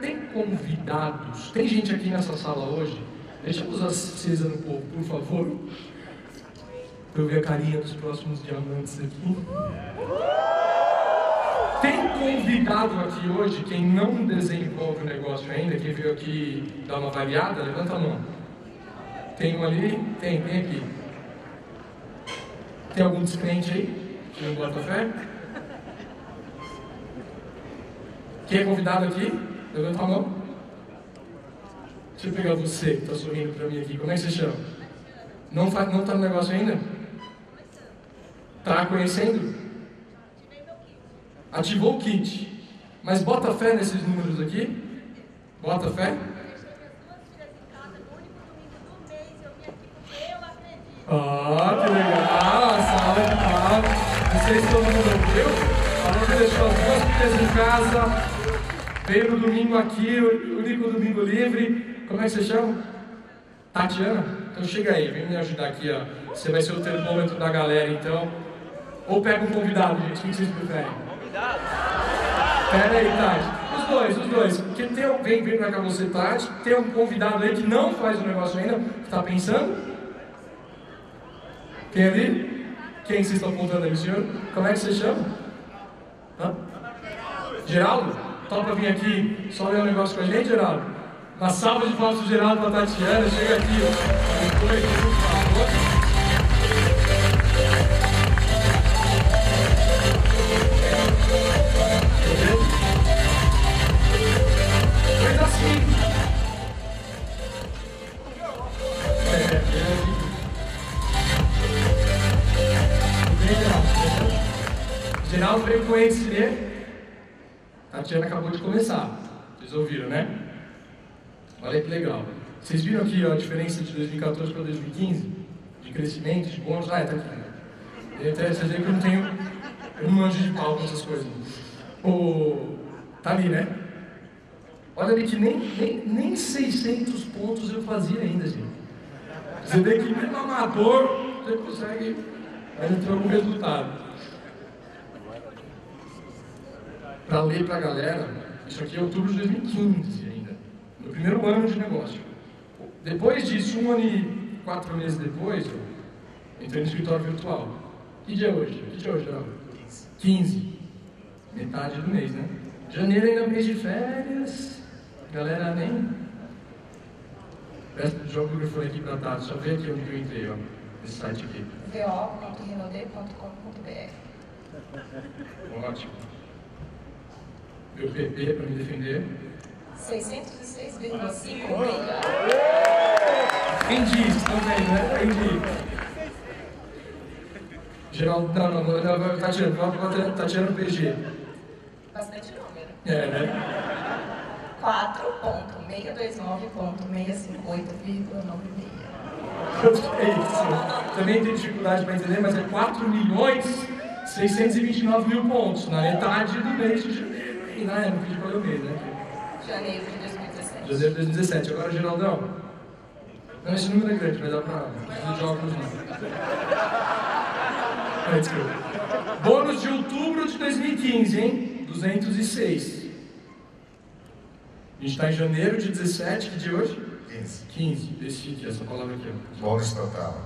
tem convidados, tem gente aqui nessa sala hoje Deixa eu usar acesa no povo, por favor. Pra eu ver a carinha dos próximos diamantes aqui. Tem convidado aqui hoje quem não desenvolve o negócio ainda, quem veio aqui dar uma variada? Levanta a mão. Tem um ali? Tem, tem aqui. Tem algum descrente aí? Que não bota fé? Quem é convidado aqui? Levanta a mão. Deixa eu pegar você que está sorrindo para mim aqui. Como é que você chama? Não está não tá no negócio ainda? Está conhecendo? Ativou o kit. Mas bota fé nesses números aqui? Bota fé? Ah, que legal! Salve de palmas. Não sei se todo mundo ouviu. Falou que deixou as duas filhas em casa. Veio no domingo aqui, o único domingo livre. Como é que você chama? Tatiana? Então chega aí, vem me ajudar aqui, ó. Você vai ser o termômetro da galera, então. Ou pega um convidado, gente, o que vocês preferem? Convidado! Pera aí, Tati. Os dois, os dois. Porque tem vem, vem pra cá você, Tati. Tem um convidado aí que não faz o negócio ainda, que tá pensando. Quem ali? Quem vocês estão apontando aí, senhor? Como é que você chama? Hã? Geraldo? Topa vir aqui só ler um negócio com a gente, Geraldo? Uma salva de palmas pro Geraldo pra Tatiana. Chega aqui, ó. Depois, por favor. Né? A Tatiana acabou de começar. Vocês ouviram, né? Olha que legal. Vocês viram aqui ó, a diferença de 2014 para 2015? De crescimento, de bônus? Ah, é, tá aqui. Eu até, vocês veem que eu não tenho. Eu não manjo de pau com essas coisas. O, tá ali, né? Olha ali que nem, nem, nem 600 pontos eu fazia ainda, gente. Você vê que mesmo amador, você consegue ainda ter algum resultado. Para ler para a galera, isso aqui é outubro de 2015 ainda, no primeiro ano de negócio. Depois disso, um ano e quatro meses depois, eu entrei no escritório virtual. Que dia é hoje? Que dia é hoje, Geraldo? 15. Metade do mês, né? Janeiro ainda é mês de férias. Galera nem. Peço microfone aqui para Tato, só vê aqui onde eu entrei, ó. Esse site aqui. vo.renaudet.com.br Ótimo meu PP para me defender. 606,5 Quem diz também, né? Quem diz? Geraldo, não, não, não tá tirando, tá tirando PG. Bastante número. É, né? 4.629.658,96. É isso. Também tem dificuldade para entender, mas é 4 milhões 629 mil pontos na metade do mês de janeiro e na época de qual é o mês, né? Janeiro de 2017. Janeiro de 2017. Agora, Geraldão. Não, esse número é grande, vai dar pra. Não de óculos, não. É, desculpa. Bônus de outubro de 2015, hein? 206. A gente está em janeiro de 17, que dia hoje? 15. 15. Esse aqui, essa palavra aqui, ó. Bônus total.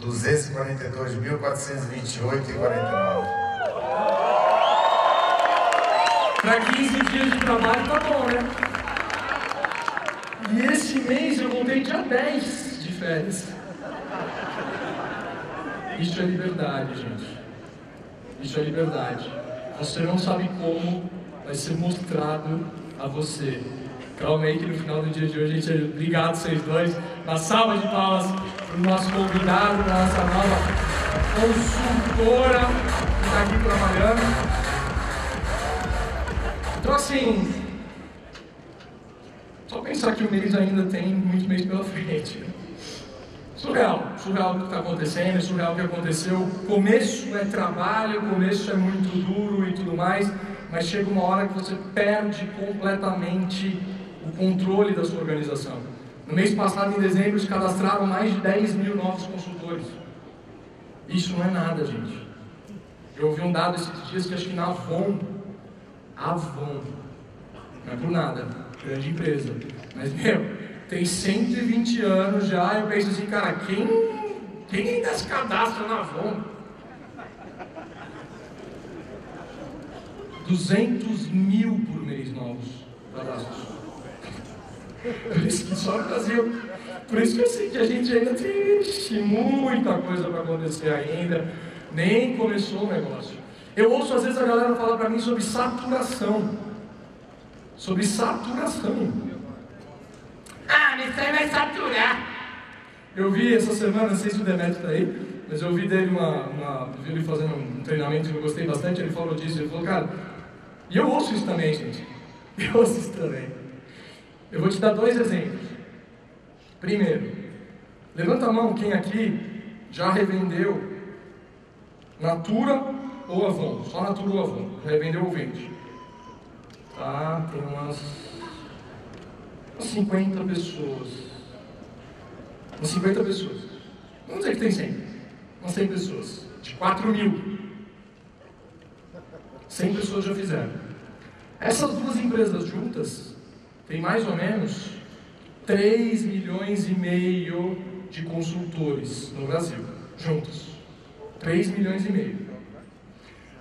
242.428,49. Para 15 dias de trabalho tá bom, né? E esse mês eu voltei dia 10 de férias. Isso é liberdade, gente. Isso é liberdade. Você não sabe como vai ser mostrado a você. Calma aí que no final do dia de hoje, gente, obrigado vocês dois. Uma salva de palmas para o nosso convidado, para a nossa nova consultora que está aqui trabalhando. Então, assim, só pensar que o mês ainda tem muito mês pela frente. Surreal, surreal o que está acontecendo, surreal o que aconteceu. Começo é trabalho, começo é muito duro e tudo mais, mas chega uma hora que você perde completamente o controle da sua organização. No mês passado, em dezembro, se cadastraram mais de 10 mil novos consultores. Isso não é nada, gente. Eu ouvi um dado esses dias que acho que na Avon Avon. Não é por nada, grande empresa. Mas, meu, tem 120 anos já, eu penso assim, cara, quem, quem ainda se cadastra na Avon? 200 mil por mês novos cadastros. Por isso que só no Brasil. Por isso que eu sei que a gente ainda tem muita coisa para acontecer ainda. Nem começou o negócio. Eu ouço às vezes a galera falar para mim sobre saturação. Sobre saturação. Ah, mas isso aí vai saturar. Eu vi essa semana, não sei se o Demetrio está aí, mas eu vi dele uma, uma. vi ele fazendo um treinamento que eu gostei bastante, ele falou disso, ele falou, cara, e eu ouço isso também, gente. <laughs> Eu ouço isso também. Eu vou te dar dois exemplos. Primeiro, levanta a mão quem aqui já revendeu Natura ou Avon? Só Natura ou Avon? Já revendeu ou vende? Tá, tem umas, umas 50 pessoas. Umas 50 pessoas. Vamos dizer que tem 100. Umas 100 pessoas. De 4 mil. 100 pessoas já fizeram. Essas duas empresas juntas têm mais ou menos 3 milhões e meio de consultores no Brasil, juntos. 3 milhões e meio.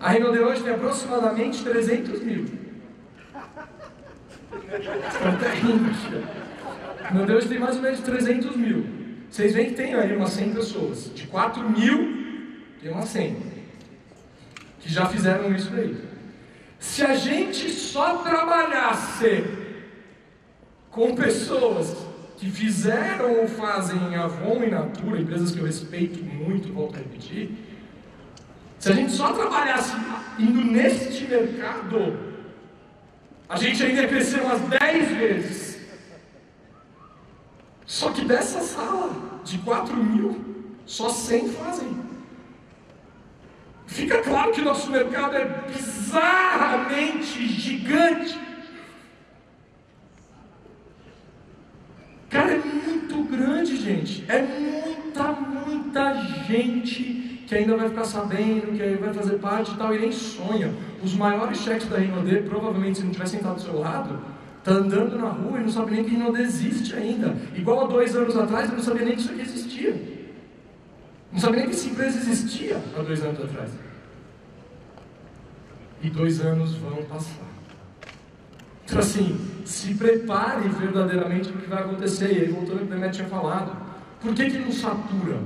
A Renaudet hoje tem aproximadamente 300 mil. Estão até rindo Renaudet hoje tem mais ou menos 300 mil. Vocês veem que tem aí umas 100 pessoas. De 4 mil, tem umas 100. Que já fizeram isso daí. Se a gente só trabalhasse com pessoas que fizeram ou fazem Avon e Natura, empresas que eu respeito muito, volto a repetir, se a gente só trabalhasse indo neste mercado, a gente ainda ia crescer umas 10 vezes. Só que dessa sala de 4 mil, só 100 fazem. Fica claro que nosso mercado é bizarramente gigante. Cara, é muito grande, gente. É muita, muita gente que ainda vai ficar sabendo, que vai fazer parte e tal, e nem sonha. Os maiores cheques da Rinode, provavelmente, se não tiver sentado do seu lado, tá andando na rua e não sabe nem que Rinode existe ainda. Igual há dois anos atrás, eu não sabia nem que isso aqui existia. Não sabia nem que essa empresa existia há dois anos atrás. E dois anos vão passar. Então assim, se prepare verdadeiramente para o que vai acontecer. E aí, voltando ao que o tinha falado. Por que que não satura?